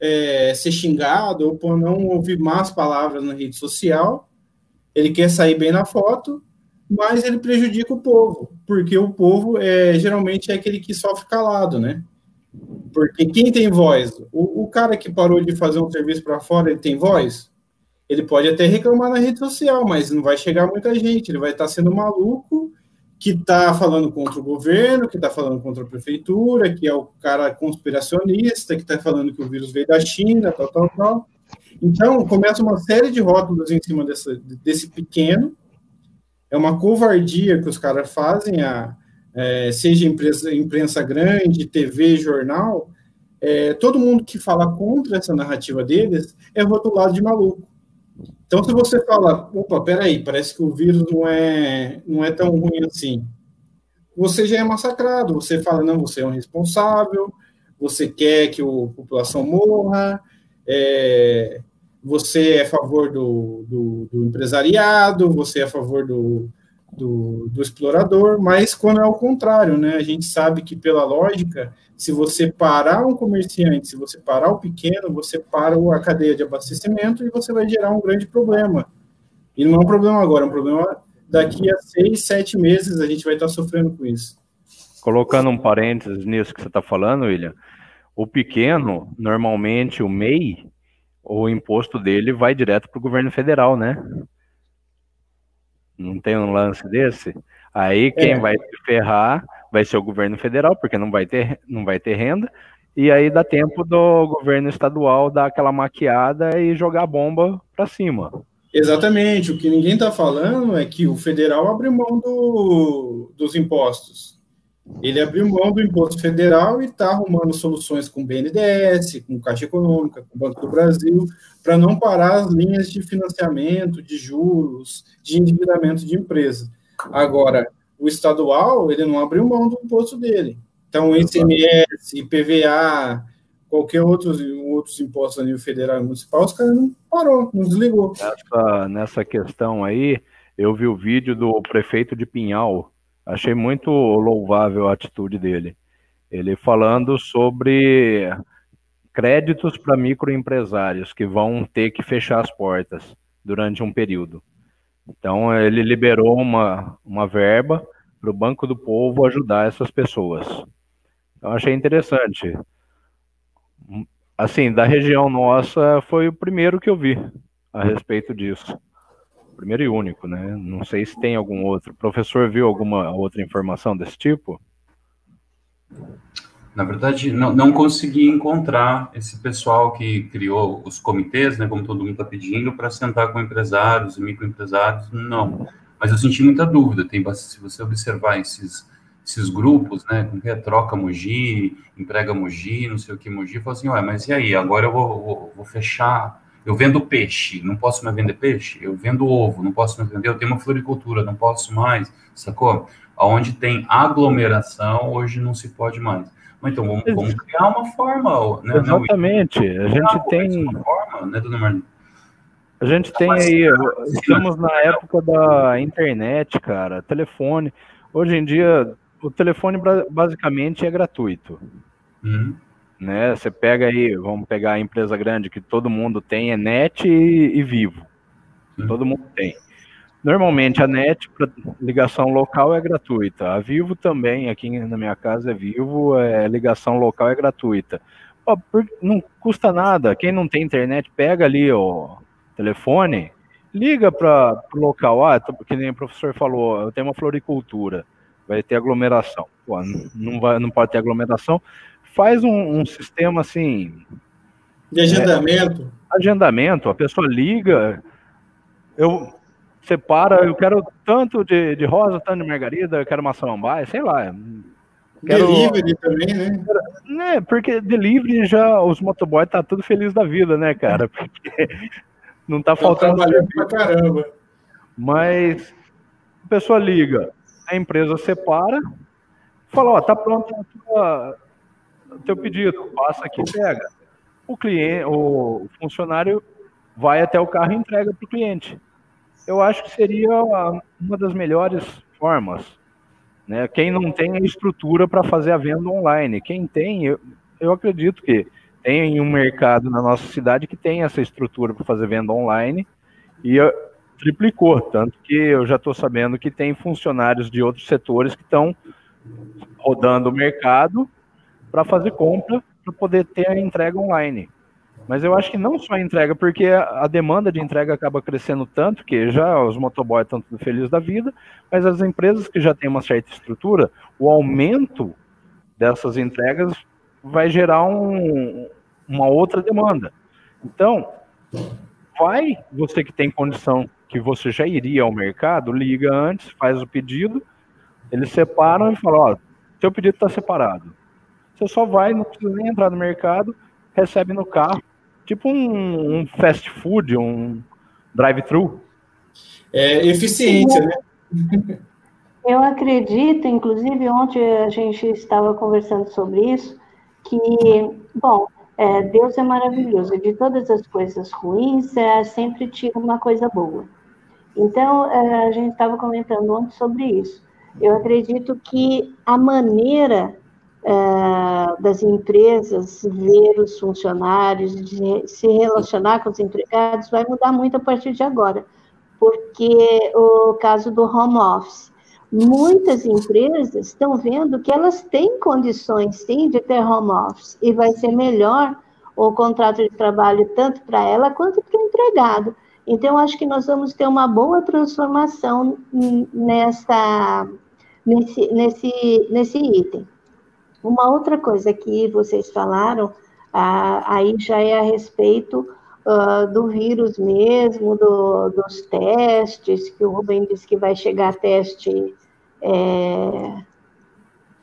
é, ser xingado ou para não ouvir más palavras na rede social. Ele quer sair bem na foto, mas ele prejudica o povo, porque o povo é, geralmente é aquele que sofre calado, né? Porque quem tem voz? O, o cara que parou de fazer um serviço para fora, ele tem voz? Ele pode até reclamar na rede social, mas não vai chegar muita gente. Ele vai estar sendo maluco que está falando contra o governo, que está falando contra a prefeitura, que é o cara conspiracionista, que está falando que o vírus veio da China, tal, tal, tal. Então, começa uma série de rótulos em cima desse, desse pequeno. É uma covardia que os caras fazem, a, é, seja imprensa, imprensa grande, TV, jornal. É, todo mundo que fala contra essa narrativa deles é rotulado de maluco. Então, se você fala, opa, peraí, parece que o vírus não é, não é tão ruim assim, você já é massacrado. Você fala, não, você é um responsável, você quer que a população morra, é, você é a favor do, do, do, empresariado, você é a favor do, do, do explorador, mas quando é o contrário, né? A gente sabe que, pela lógica, se você parar um comerciante, se você parar o pequeno, você para a cadeia de abastecimento e você vai gerar um grande problema. E não é um problema agora, é um problema daqui a seis, sete meses a gente vai estar sofrendo com isso.
Colocando um parênteses nisso que você está falando, William, o pequeno, normalmente o MEI, o imposto dele vai direto para o governo federal, né? Não tem um lance desse? Aí quem é. vai se ferrar vai ser o governo federal, porque não vai ter, não vai ter renda, e aí dá tempo do governo estadual dar aquela maquiada e jogar bomba para cima.
Exatamente. O que ninguém está falando é que o federal abriu mão do, dos impostos. Ele abriu mão do imposto federal e está arrumando soluções com o BNDES, com Caixa Econômica, com o Banco do Brasil, para não parar as linhas de financiamento, de juros, de endividamento de empresa. Agora, o estadual, ele não abriu mão do imposto dele. Então, ICMS, IPVA, qualquer outros, outros impostos a nível federal e municipal, os caras não parou, não desligou.
Nessa questão aí, eu vi o vídeo do prefeito de Pinhal, achei muito louvável a atitude dele. Ele falando sobre créditos para microempresários que vão ter que fechar as portas durante um período. Então, ele liberou uma, uma verba para o Banco do Povo ajudar essas pessoas. Eu achei interessante. Assim, da região nossa, foi o primeiro que eu vi a respeito disso. Primeiro e único, né? Não sei se tem algum outro. O professor viu alguma outra informação desse tipo?
Na verdade, não, não consegui encontrar esse pessoal que criou os comitês, né, como todo mundo está pedindo, para sentar com empresários e microempresários, não. Mas eu senti muita dúvida. Tem, se você observar esses, esses grupos, né, com que é troca Mogi, emprega Mogi, não sei o que Mogi, fala assim, ué, mas e aí, agora eu vou, vou, vou, fechar, eu vendo peixe, não posso mais vender peixe? Eu vendo ovo, não posso mais vender, eu tenho uma floricultura, não posso mais, sacou? Onde tem aglomeração, hoje não se pode mais. Então, vamos, vamos criar uma forma.
Né? Exatamente. A gente tem. Uma forma, né, dona Marlene? A gente tem aí, estamos na época da internet, cara, telefone. Hoje em dia, o telefone basicamente é gratuito. Uhum. Né? Você pega aí, vamos pegar a empresa grande que todo mundo tem, é NET e, e Vivo. Uhum. Todo mundo tem. Normalmente a NET para ligação local é gratuita. A Vivo também, aqui na minha casa é Vivo, é, ligação local é gratuita. Pô, não custa nada. Quem não tem internet, pega ali o telefone, liga para o local. Ah, que nem o professor falou, eu tenho uma floricultura, vai ter aglomeração. Pô, não, vai, não pode ter aglomeração. Faz um, um sistema assim.
De agendamento.
É, agendamento, a pessoa liga, eu separa, eu quero tanto de, de rosa, tanto de margarida, eu quero uma samambaia, sei lá.
Quero... Delivery também, né?
né? Porque delivery já, os motoboys tá tudo feliz da vida, né, cara? Porque não tá faltando.
pra caramba.
Mas a pessoa liga, a empresa separa, fala, ó, tá pronto o teu pedido, passa aqui e pega. O cliente, o funcionário vai até o carro e entrega para o cliente. Eu acho que seria uma das melhores formas. Né? Quem não tem a estrutura para fazer a venda online, quem tem, eu, eu acredito que tem um mercado na nossa cidade que tem essa estrutura para fazer venda online e triplicou, tanto que eu já estou sabendo que tem funcionários de outros setores que estão rodando o mercado para fazer compra para poder ter a entrega online. Mas eu acho que não só a entrega, porque a demanda de entrega acaba crescendo tanto que já os motoboys estão tudo felizes da vida, mas as empresas que já têm uma certa estrutura, o aumento dessas entregas vai gerar um, uma outra demanda. Então, vai, você que tem condição, que você já iria ao mercado, liga antes, faz o pedido, eles separam e falam, ó, seu pedido está separado. Você só vai, não precisa nem entrar no mercado, recebe no carro, tipo um, um fast food, um drive-thru.
É eficiência, né?
Eu acredito, inclusive ontem a gente estava conversando sobre isso, que, bom, é, Deus é maravilhoso, de todas as coisas ruins, é, sempre tira uma coisa boa. Então, é, a gente estava comentando ontem sobre isso. Eu acredito que a maneira é, das empresas ver os funcionários, de se relacionar com os empregados, vai mudar muito a partir de agora, porque o caso do home office muitas empresas estão vendo que elas têm condições, sim, de ter home office, e vai ser melhor o contrato de trabalho tanto para ela quanto para o empregado. Então, acho que nós vamos ter uma boa transformação nessa, nesse, nesse, nesse item. Uma outra coisa que vocês falaram, ah, aí já é a respeito uh, do vírus mesmo, do, dos testes, que o Rubem disse que vai chegar teste é,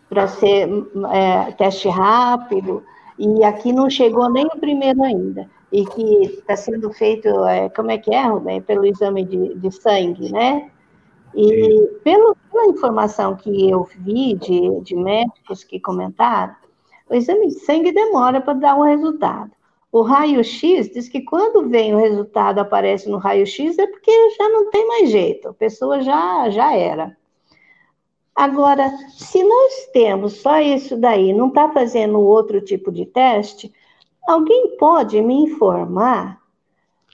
para ser é, teste rápido, e aqui não chegou nem o primeiro ainda, e que está sendo feito, é, como é que é, Rubem? Pelo exame de, de sangue, né? E pelo, pela informação que eu vi de, de médicos que comentaram, o exame de sangue demora para dar um resultado. O raio-x diz que quando vem o resultado, aparece no raio-x, é porque já não tem mais jeito, a pessoa já, já era. Agora, se nós temos só isso daí, não está fazendo outro tipo de teste, alguém pode me informar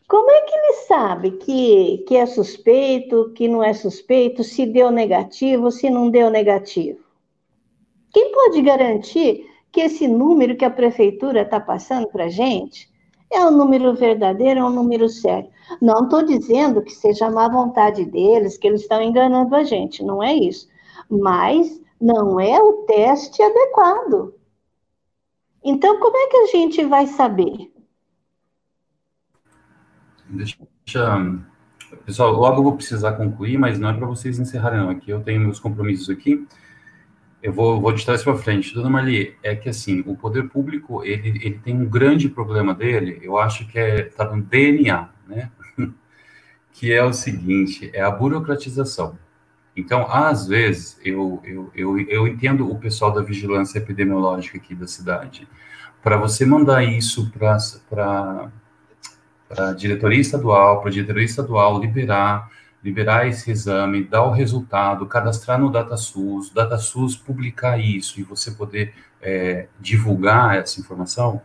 como é que ele sabe que, que é suspeito, que não é suspeito, se deu negativo, se não deu negativo? Quem pode garantir que esse número que a prefeitura está passando para a gente é um número verdadeiro, é um número sério? Não estou dizendo que seja má vontade deles, que eles estão enganando a gente, não é isso mas não é o teste adequado. Então, como é que a gente vai saber?
Deixa. Pessoal, logo eu vou precisar concluir, mas não é para vocês encerrarem, não. Aqui eu tenho meus compromissos aqui. Eu vou, vou de para frente. Dona Marli, é que assim, o poder público, ele, ele tem um grande problema dele, eu acho que é, tá no DNA, né? que é o seguinte, é a burocratização. Então, às vezes, eu, eu, eu, eu entendo o pessoal da vigilância epidemiológica aqui da cidade. Para você mandar isso para a diretoria estadual, para a diretoria estadual liberar, liberar esse exame, dar o resultado, cadastrar no DataSUS, o DataSUS publicar isso e você poder é, divulgar essa informação,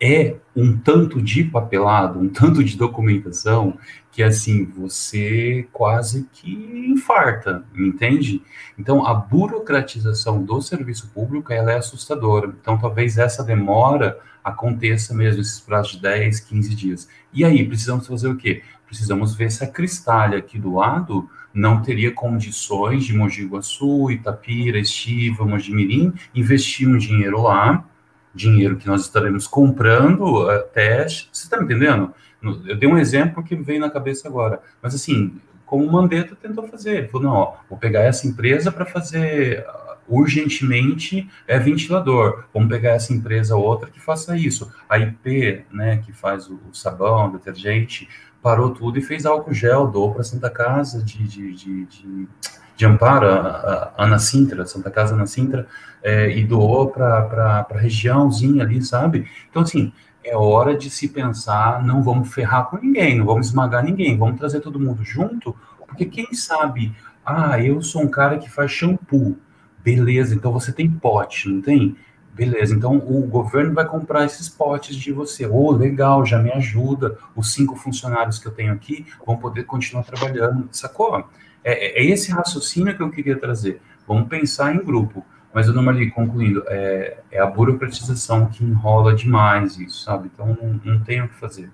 é um tanto de papelado, um tanto de documentação que assim você quase que infarta, entende? Então a burocratização do serviço público ela é assustadora. Então talvez essa demora aconteça mesmo esses prazos de 10, 15 dias. E aí precisamos fazer o quê? Precisamos ver se a Cristália aqui do lado não teria condições de Mogi Guaçu, Itapira, Estiva, Mojimirim investir um dinheiro lá dinheiro que nós estaremos comprando uh, teste. Você está me entendendo? Eu dei um exemplo que veio na cabeça agora. Mas assim, como o Mandetta tentou fazer. Ele falou, não, ó, vou pegar essa empresa para fazer uh, urgentemente é ventilador. Vamos pegar essa empresa outra que faça isso. A IP, né, que faz o, o sabão, o detergente, parou tudo e fez álcool gel, doou para Santa Casa de, de, de, de de Amparo, a, a Ana Sintra, Santa Casa Ana Sintra, é, e doou para a regiãozinha ali, sabe? Então, assim, é hora de se pensar, não vamos ferrar com ninguém, não vamos esmagar ninguém, vamos trazer todo mundo junto, porque quem sabe, ah, eu sou um cara que faz shampoo, beleza, então você tem pote, não tem? Beleza, então o governo vai comprar esses potes de você. Oh, legal, já me ajuda. Os cinco funcionários que eu tenho aqui vão poder continuar trabalhando, sacou? É, é, esse raciocínio que eu queria trazer. Vamos pensar em grupo. Mas, eu não ali, concluindo, é, é, a burocratização que enrola demais isso, sabe? Então, não, não tem o que fazer.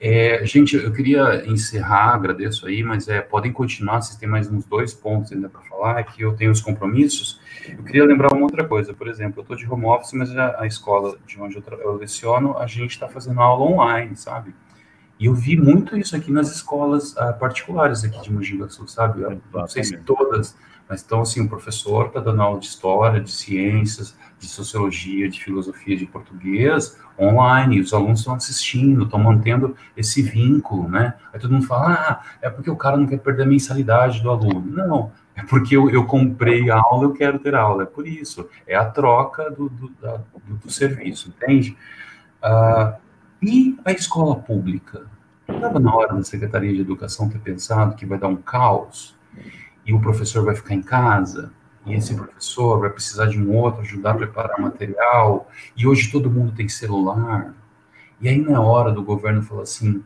É, gente, eu queria encerrar, agradeço aí, mas é, podem continuar, vocês têm mais uns dois pontos ainda para falar, é que eu tenho os compromissos. Eu queria lembrar uma outra coisa, por exemplo, eu estou de home office, mas a, a escola de onde eu, eu leciono, a gente está fazendo aula online, sabe? E eu vi muito isso aqui nas escolas uh, particulares aqui de Mogi Guaçu, sabe? Eu não sei se todas, mas então, assim, o professor está dando aula de história, de ciências, de sociologia, de filosofia, de português, online, os alunos estão assistindo, estão mantendo esse vínculo, né? Aí todo mundo fala, ah, é porque o cara não quer perder a mensalidade do aluno. Não, é porque eu, eu comprei a aula, eu quero ter aula, é por isso. É a troca do, do, da, do, do serviço, entende? Uh, e a escola pública? Estava na hora da Secretaria de Educação ter pensado que vai dar um caos e o professor vai ficar em casa e esse professor vai precisar de um outro ajudar a preparar material e hoje todo mundo tem celular. E aí na hora do governo falar assim,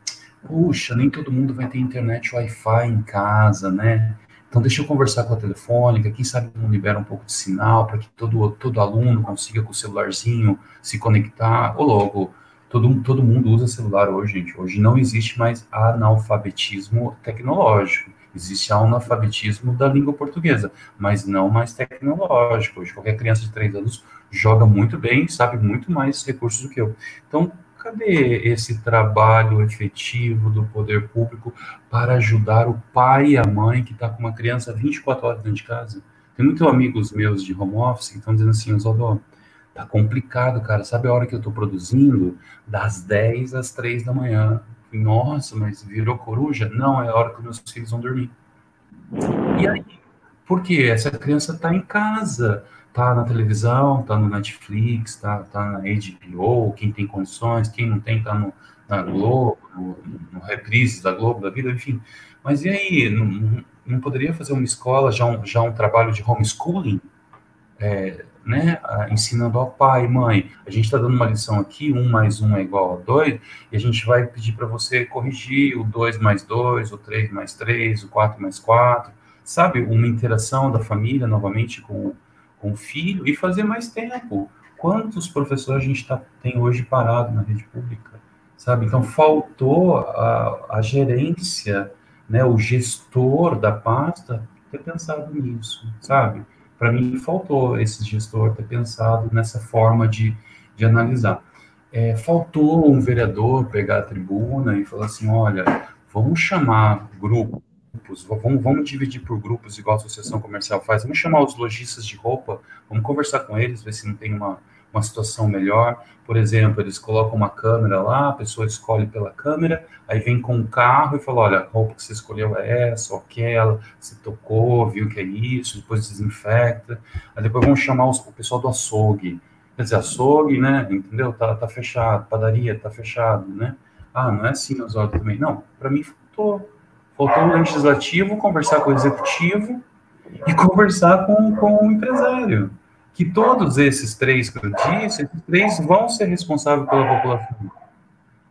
puxa, nem todo mundo vai ter internet Wi-Fi em casa, né? Então deixa eu conversar com a telefônica, quem sabe não libera um pouco de sinal para que todo, todo aluno consiga com o celularzinho se conectar. Ou logo, Todo, todo mundo usa celular hoje, gente. Hoje não existe mais analfabetismo tecnológico. Existe analfabetismo da língua portuguesa, mas não mais tecnológico. Hoje qualquer criança de três anos joga muito bem, sabe muito mais recursos do que eu. Então, cadê esse trabalho efetivo do poder público para ajudar o pai e a mãe que está com uma criança 24 horas dentro de casa? Tem muitos amigos meus de home office que estão dizendo assim, Oswaldo, Tá complicado, cara. Sabe a hora que eu tô produzindo? Das 10 às 3 da manhã. Nossa, mas virou coruja? Não, é a hora que meus filhos vão dormir. E aí? Por quê? Essa criança tá em casa, tá na televisão, tá no Netflix, tá, tá na HBO, quem tem condições, quem não tem, tá no, na Globo, no, no da Globo, da vida, enfim. Mas e aí? Não, não poderia fazer uma escola, já um, já um trabalho de homeschooling? É, né, ensinando ao pai, mãe, a gente está dando uma lição aqui, um mais um é igual a dois, e a gente vai pedir para você corrigir o dois mais dois, o três mais três, o quatro mais quatro, sabe? Uma interação da família novamente com, com o filho e fazer mais tempo. Quantos professores a gente tá, tem hoje parado na rede pública, sabe? Então, faltou a, a gerência, né, o gestor da pasta ter pensado nisso, sabe? Para mim faltou esse gestor ter pensado nessa forma de, de analisar. É, faltou um vereador pegar a tribuna e falar assim, olha, vamos chamar grupos, vamos, vamos dividir por grupos, igual a associação comercial faz, vamos chamar os lojistas de roupa, vamos conversar com eles, ver se não tem uma, uma situação melhor. Por exemplo, eles colocam uma câmera lá, a pessoa escolhe pela câmera, aí vem com um carro e fala: olha, a roupa que você escolheu é essa ou aquela, você tocou, viu que é isso, depois desinfecta. Aí depois vão chamar os, o pessoal do açougue. Quer dizer, açougue, né? Entendeu? Tá, tá fechado, padaria tá fechado, né? Ah, não é assim outros também. Não, para mim faltou. Faltou o legislativo conversar com o executivo e conversar com, com o empresário que todos esses três que eu disse, esses três vão ser responsáveis pela população.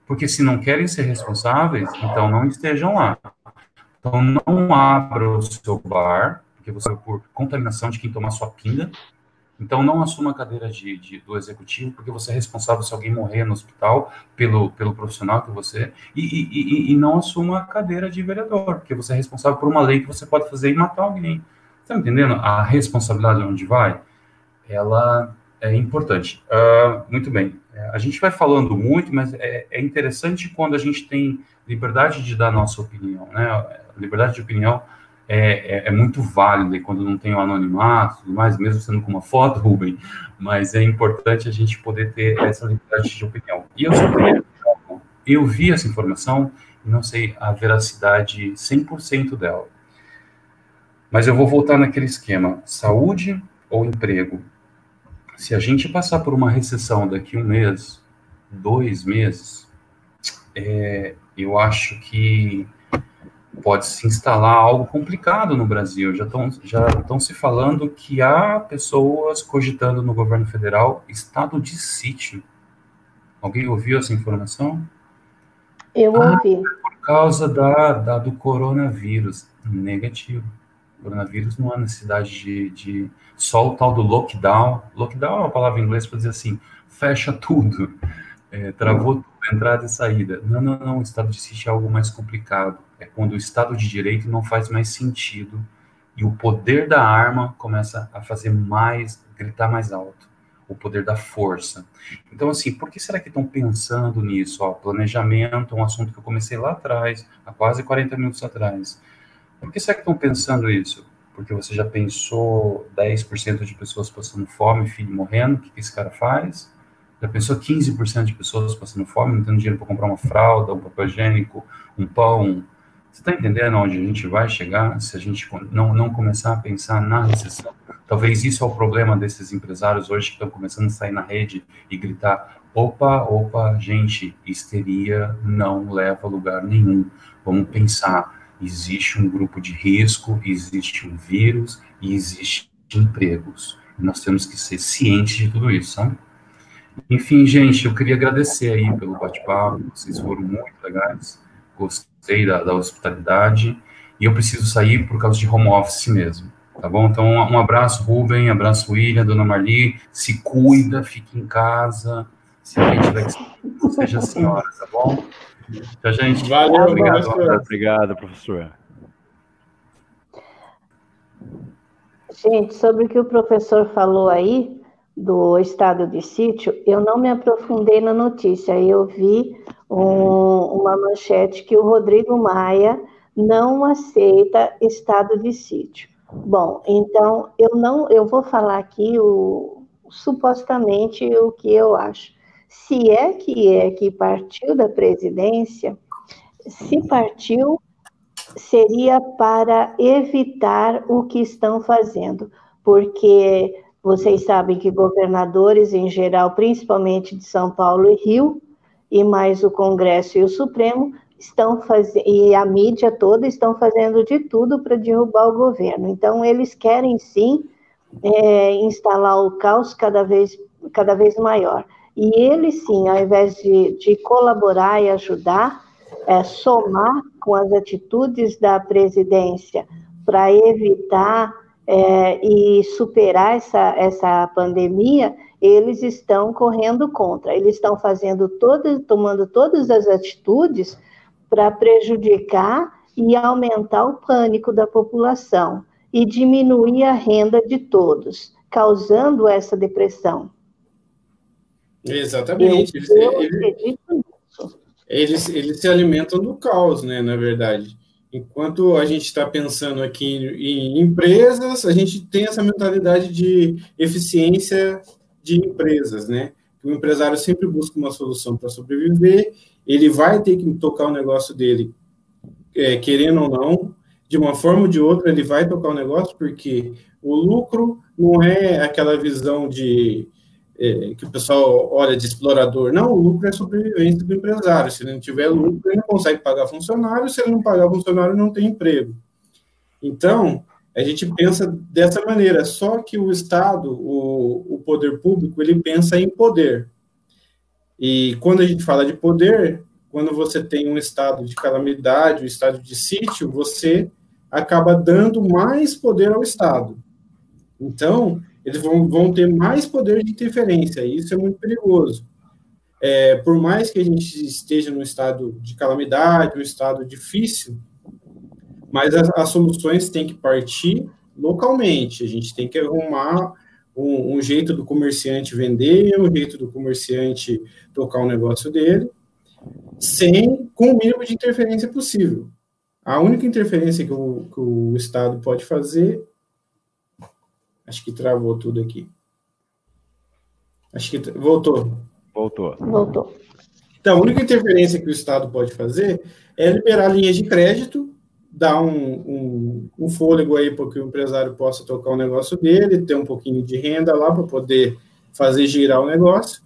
Porque se não querem ser responsáveis, então não estejam lá. Então não abra o seu bar, porque você vai por contaminação de quem toma sua pinga. Então não assuma a cadeira de, de, do executivo, porque você é responsável se alguém morrer no hospital pelo, pelo profissional que você e, e, e, e não assuma a cadeira de vereador, porque você é responsável por uma lei que você pode fazer e matar alguém. Está entendendo a responsabilidade onde vai? Ela é importante. Uh, muito bem. É, a gente vai falando muito, mas é, é, interessante quando a gente tem liberdade de dar nossa opinião, né? Liberdade de opinião é, é, é muito válida e quando não tem o anonimato, tudo mais, mesmo sendo com uma foto, Rubem, mas é importante a gente poder ter essa liberdade de opinião. E eu queria, eu vi essa informação e não sei a veracidade 100% dela. Mas eu vou voltar naquele esquema: saúde ou emprego? Se a gente passar por uma recessão daqui um mês, dois meses, é, eu acho que pode se instalar algo complicado no Brasil. Já estão já estão se falando que há pessoas cogitando no governo federal estado de sítio. Alguém ouviu essa informação?
Eu ah, ouvi.
Por causa da, da, do coronavírus. Negativo. Coronavírus não há necessidade de, de só o tal do lockdown. Lockdown é uma palavra em inglês para dizer assim, fecha tudo, é, travou tudo, entrada e saída. Não, não, não, o estado de sítio é algo mais complicado. É quando o estado de direito não faz mais sentido e o poder da arma começa a fazer mais, gritar mais alto. O poder da força. Então, assim, por que será que estão pensando nisso? Ó, planejamento é um assunto que eu comecei lá atrás, há quase 40 minutos atrás. Por que será que estão pensando isso? Porque você já pensou 10% de pessoas passando fome, filho morrendo, o que, esse cara faz? Já pensou 15% de pessoas passando fome, não tendo dinheiro para comprar uma fralda, um papel higiênico, um pão? Você está entendendo onde a gente vai chegar se a gente não, não começar a pensar na recessão? Talvez isso é o problema desses empresários hoje que estão começando a sair na rede e gritar: opa, opa, gente, histeria não leva a lugar nenhum. Vamos pensar existe um grupo de risco, existe um vírus e existe empregos. Nós temos que ser cientes de tudo isso, sabe? Enfim, gente, eu queria agradecer aí pelo bate-papo, vocês foram muito legais, gostei da, da, hospitalidade, e eu preciso sair por causa de home office mesmo, tá bom? Então, um abraço, Rubem, abraço, William, Dona Marli, se cuida, fique em casa, se alguém tiver que seja a senhora, tá bom? Tchau, gente.
Valeu, obrigado, professor. Obrigado, professor.
Gente, sobre o que o professor falou aí, do estado de sítio, eu não me aprofundei na notícia. Eu vi um, uma manchete que o Rodrigo Maia não aceita estado de sítio. Bom, então eu não, eu vou falar aqui o supostamente o que eu acho se é que é que partiu da presidência, se partiu, seria para evitar o que estão fazendo, porque vocês sabem que governadores em geral, principalmente de São Paulo e Rio, e mais o Congresso e o Supremo, estão fazendo, e a mídia toda estão fazendo de tudo para derrubar o governo. Então, eles querem sim é, instalar o caos cada vez, cada vez maior. E ele, sim, ao invés de, de colaborar e ajudar, é, somar com as atitudes da presidência para evitar é, e superar essa, essa pandemia, eles estão correndo contra. Eles estão fazendo todas, tomando todas as atitudes para prejudicar e aumentar o pânico da população e diminuir a renda de todos, causando essa depressão.
Exatamente. Eles, eles, eles, eles, se alimentam do caos, né? Na verdade. Enquanto a gente está pensando aqui em, em empresas, a gente tem essa mentalidade de eficiência de empresas, né? O empresário sempre busca uma solução para sobreviver, ele vai ter que tocar o negócio dele, é, querendo ou não, de uma forma ou de outra, ele vai tocar o negócio, porque o lucro não é aquela visão de é, que o pessoal olha de explorador. Não, o lucro é sobrevivência do empresário. Se ele não tiver lucro, ele não consegue pagar funcionário. Se ele não pagar funcionário, não tem emprego. Então, a gente pensa dessa maneira. Só que o Estado, o, o poder público, ele pensa em poder. E quando a gente fala de poder, quando você tem um estado de calamidade, um estado de sítio, você acaba dando mais poder ao Estado. Então, eles vão, vão ter mais poder de interferência, e isso é muito perigoso. É, por mais que a gente esteja num estado de calamidade, um estado difícil, mas as, as, soluções têm que partir localmente. A gente tem que arrumar um, um, jeito do comerciante vender, um jeito do comerciante tocar o negócio dele, sem com o mínimo de interferência possível. A única interferência que o, que o Estado pode fazer Acho que travou tudo aqui. Acho que voltou.
Voltou.
Voltou.
Então, a única interferência que o Estado pode fazer é liberar linhas de crédito, dar um, um, um fôlego aí para que o empresário possa tocar o negócio dele, ter um pouquinho de renda lá para poder fazer girar o negócio.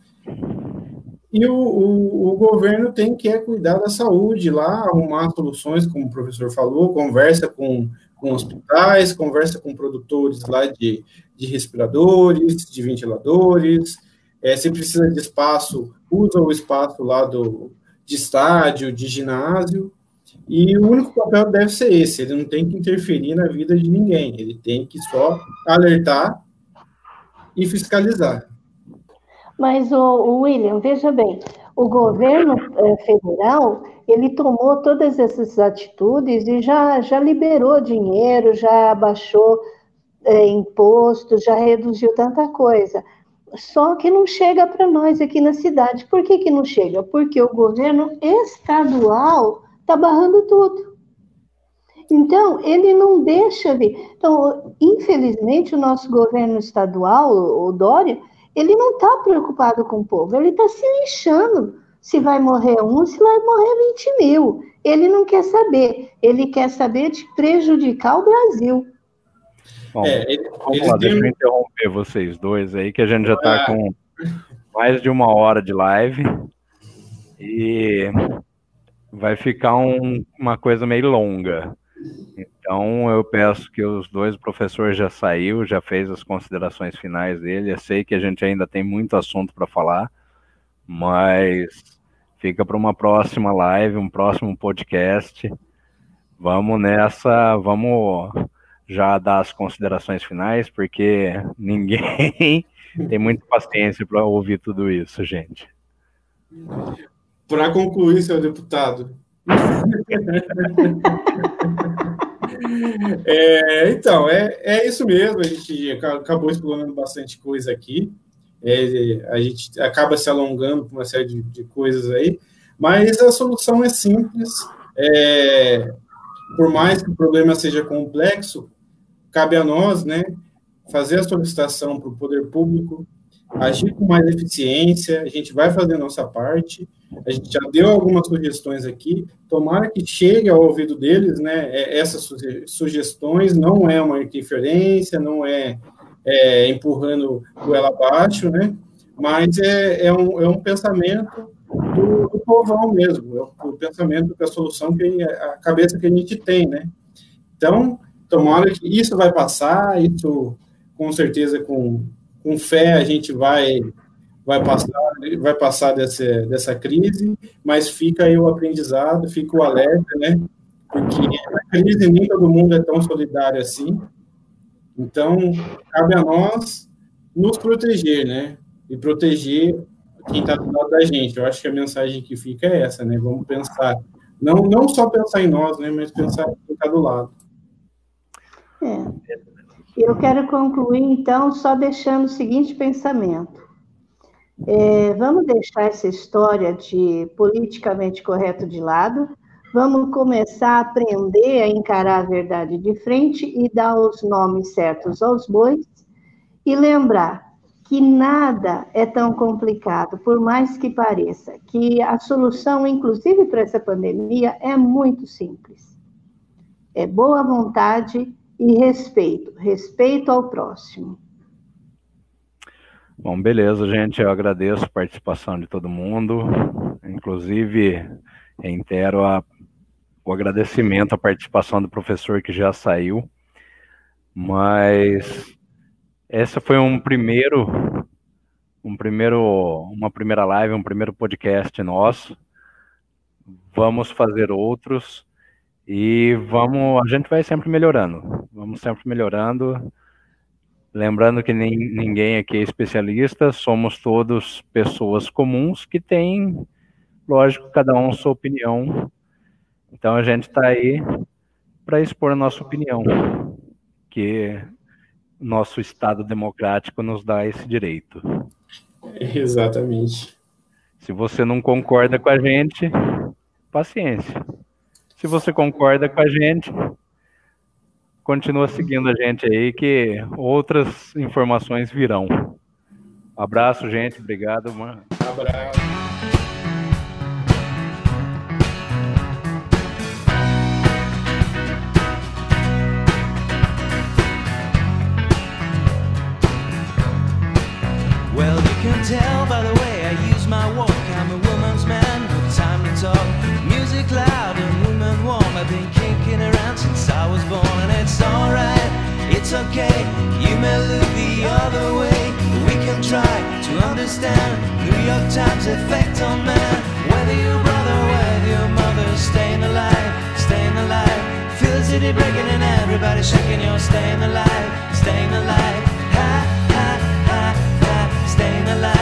E o, o, o, governo tem que é cuidar da saúde lá, arrumar soluções, como o professor falou, conversa com com hospitais, conversa com produtores lá de, de respiradores, de ventiladores. É, se precisa de espaço, usa o espaço lá do, de estádio, de ginásio. E o único papel deve ser esse: ele não tem que interferir na vida de ninguém, ele tem que só alertar e fiscalizar.
Mas, o William, veja bem, o governo eh, federal ele tomou todas essas atitudes e já, já liberou dinheiro, já baixou é, imposto, já reduziu tanta coisa. Só que não chega para nós aqui na cidade. Por que, que não chega? Porque o governo estadual está barrando tudo. Então, ele não deixa vir. Então, infelizmente, o nosso governo estadual, o Dória, ele não está preocupado com o povo, ele está se lixando se vai morrer um, se vai morrer 20 mil. Ele não quer saber, ele quer saber de prejudicar o Brasil.
Bom, é, ele, vamos lá, deixa eu interromper vocês dois aí, que a gente já está com mais de uma hora de live e vai ficar um, uma coisa meio longa. Então eu peço que os dois professores já saiu, já fez as considerações finais dele. Eu sei que a gente ainda tem muito assunto para falar, mas fica para uma próxima live, um próximo podcast. Vamos nessa, vamos já dar as considerações finais, porque ninguém tem muita paciência para ouvir tudo isso, gente.
Para concluir, seu deputado. é, então, é, é isso mesmo. A gente acabou explorando bastante coisa aqui é, a gente acaba se alongando com uma série de, de, coisas aí, mas a solução é simples. É, por mais que o problema seja complexo, cabe a nós, né, fazer a solicitação para o poder público, agir com mais eficiência, a gente vai fazer a nossa parte, a gente já deu algumas sugestões aqui, tomara que chegue ao ouvido deles, né, é, essas sugestões. Não é uma interferência, não é é, empurrando ela abaixo, né? Mas é, é, um, é um pensamento do, do povão mesmo, é o, o pensamento da solução que a cabeça que a gente tem, né? Então, tomara que isso vai passar, isso com certeza com, com fé a gente vai vai passar vai passar dessa, dessa crise, mas fica aí o aprendizado, fica o alerta, né? Porque a crise nem todo mundo é tão solidário assim, então, cabe a nós nos proteger, né? E proteger quem está do lado da gente. Eu acho que a mensagem que fica é essa, né? Vamos pensar, não, não só pensar em nós, né? Mas pensar em quem está do lado.
É. Eu quero concluir, então, só deixando o seguinte pensamento. É, vamos deixar essa história de politicamente correto de lado Vamos começar a aprender a encarar a verdade de frente e dar os nomes certos aos bois e lembrar que nada é tão complicado, por mais que pareça, que a solução, inclusive para essa pandemia, é muito simples. É boa vontade e respeito, respeito ao próximo.
Bom, beleza, gente. Eu agradeço a participação de todo mundo. Inclusive, reitero a, o agradecimento à participação do professor que já saiu. Mas essa foi um primeiro, um primeiro, uma primeira live, um primeiro podcast nosso. Vamos fazer outros e vamos, a gente vai sempre melhorando. Vamos sempre melhorando. Lembrando que nem, ninguém aqui é especialista, somos todos pessoas comuns que têm, lógico, cada um sua opinião. Então a gente está aí para expor a nossa opinião, que nosso Estado democrático nos dá esse direito.
Exatamente.
Se você não concorda com a gente, paciência. Se você concorda com a gente, continua seguindo a gente aí, que outras informações virão. Abraço, gente. Obrigado, mano.
Abraço.
Tell by the way I use my walk. I'm a woman's man with time to talk. Music loud and women warm. I've been kicking around since I was born, and it's alright, it's okay. You may look the other way, but we can try to understand New York Times effect on man. Whether your brother, whether your mother, staying alive, staying alive. Feel the city breaking and everybody shaking. You're staying alive, staying alive alive.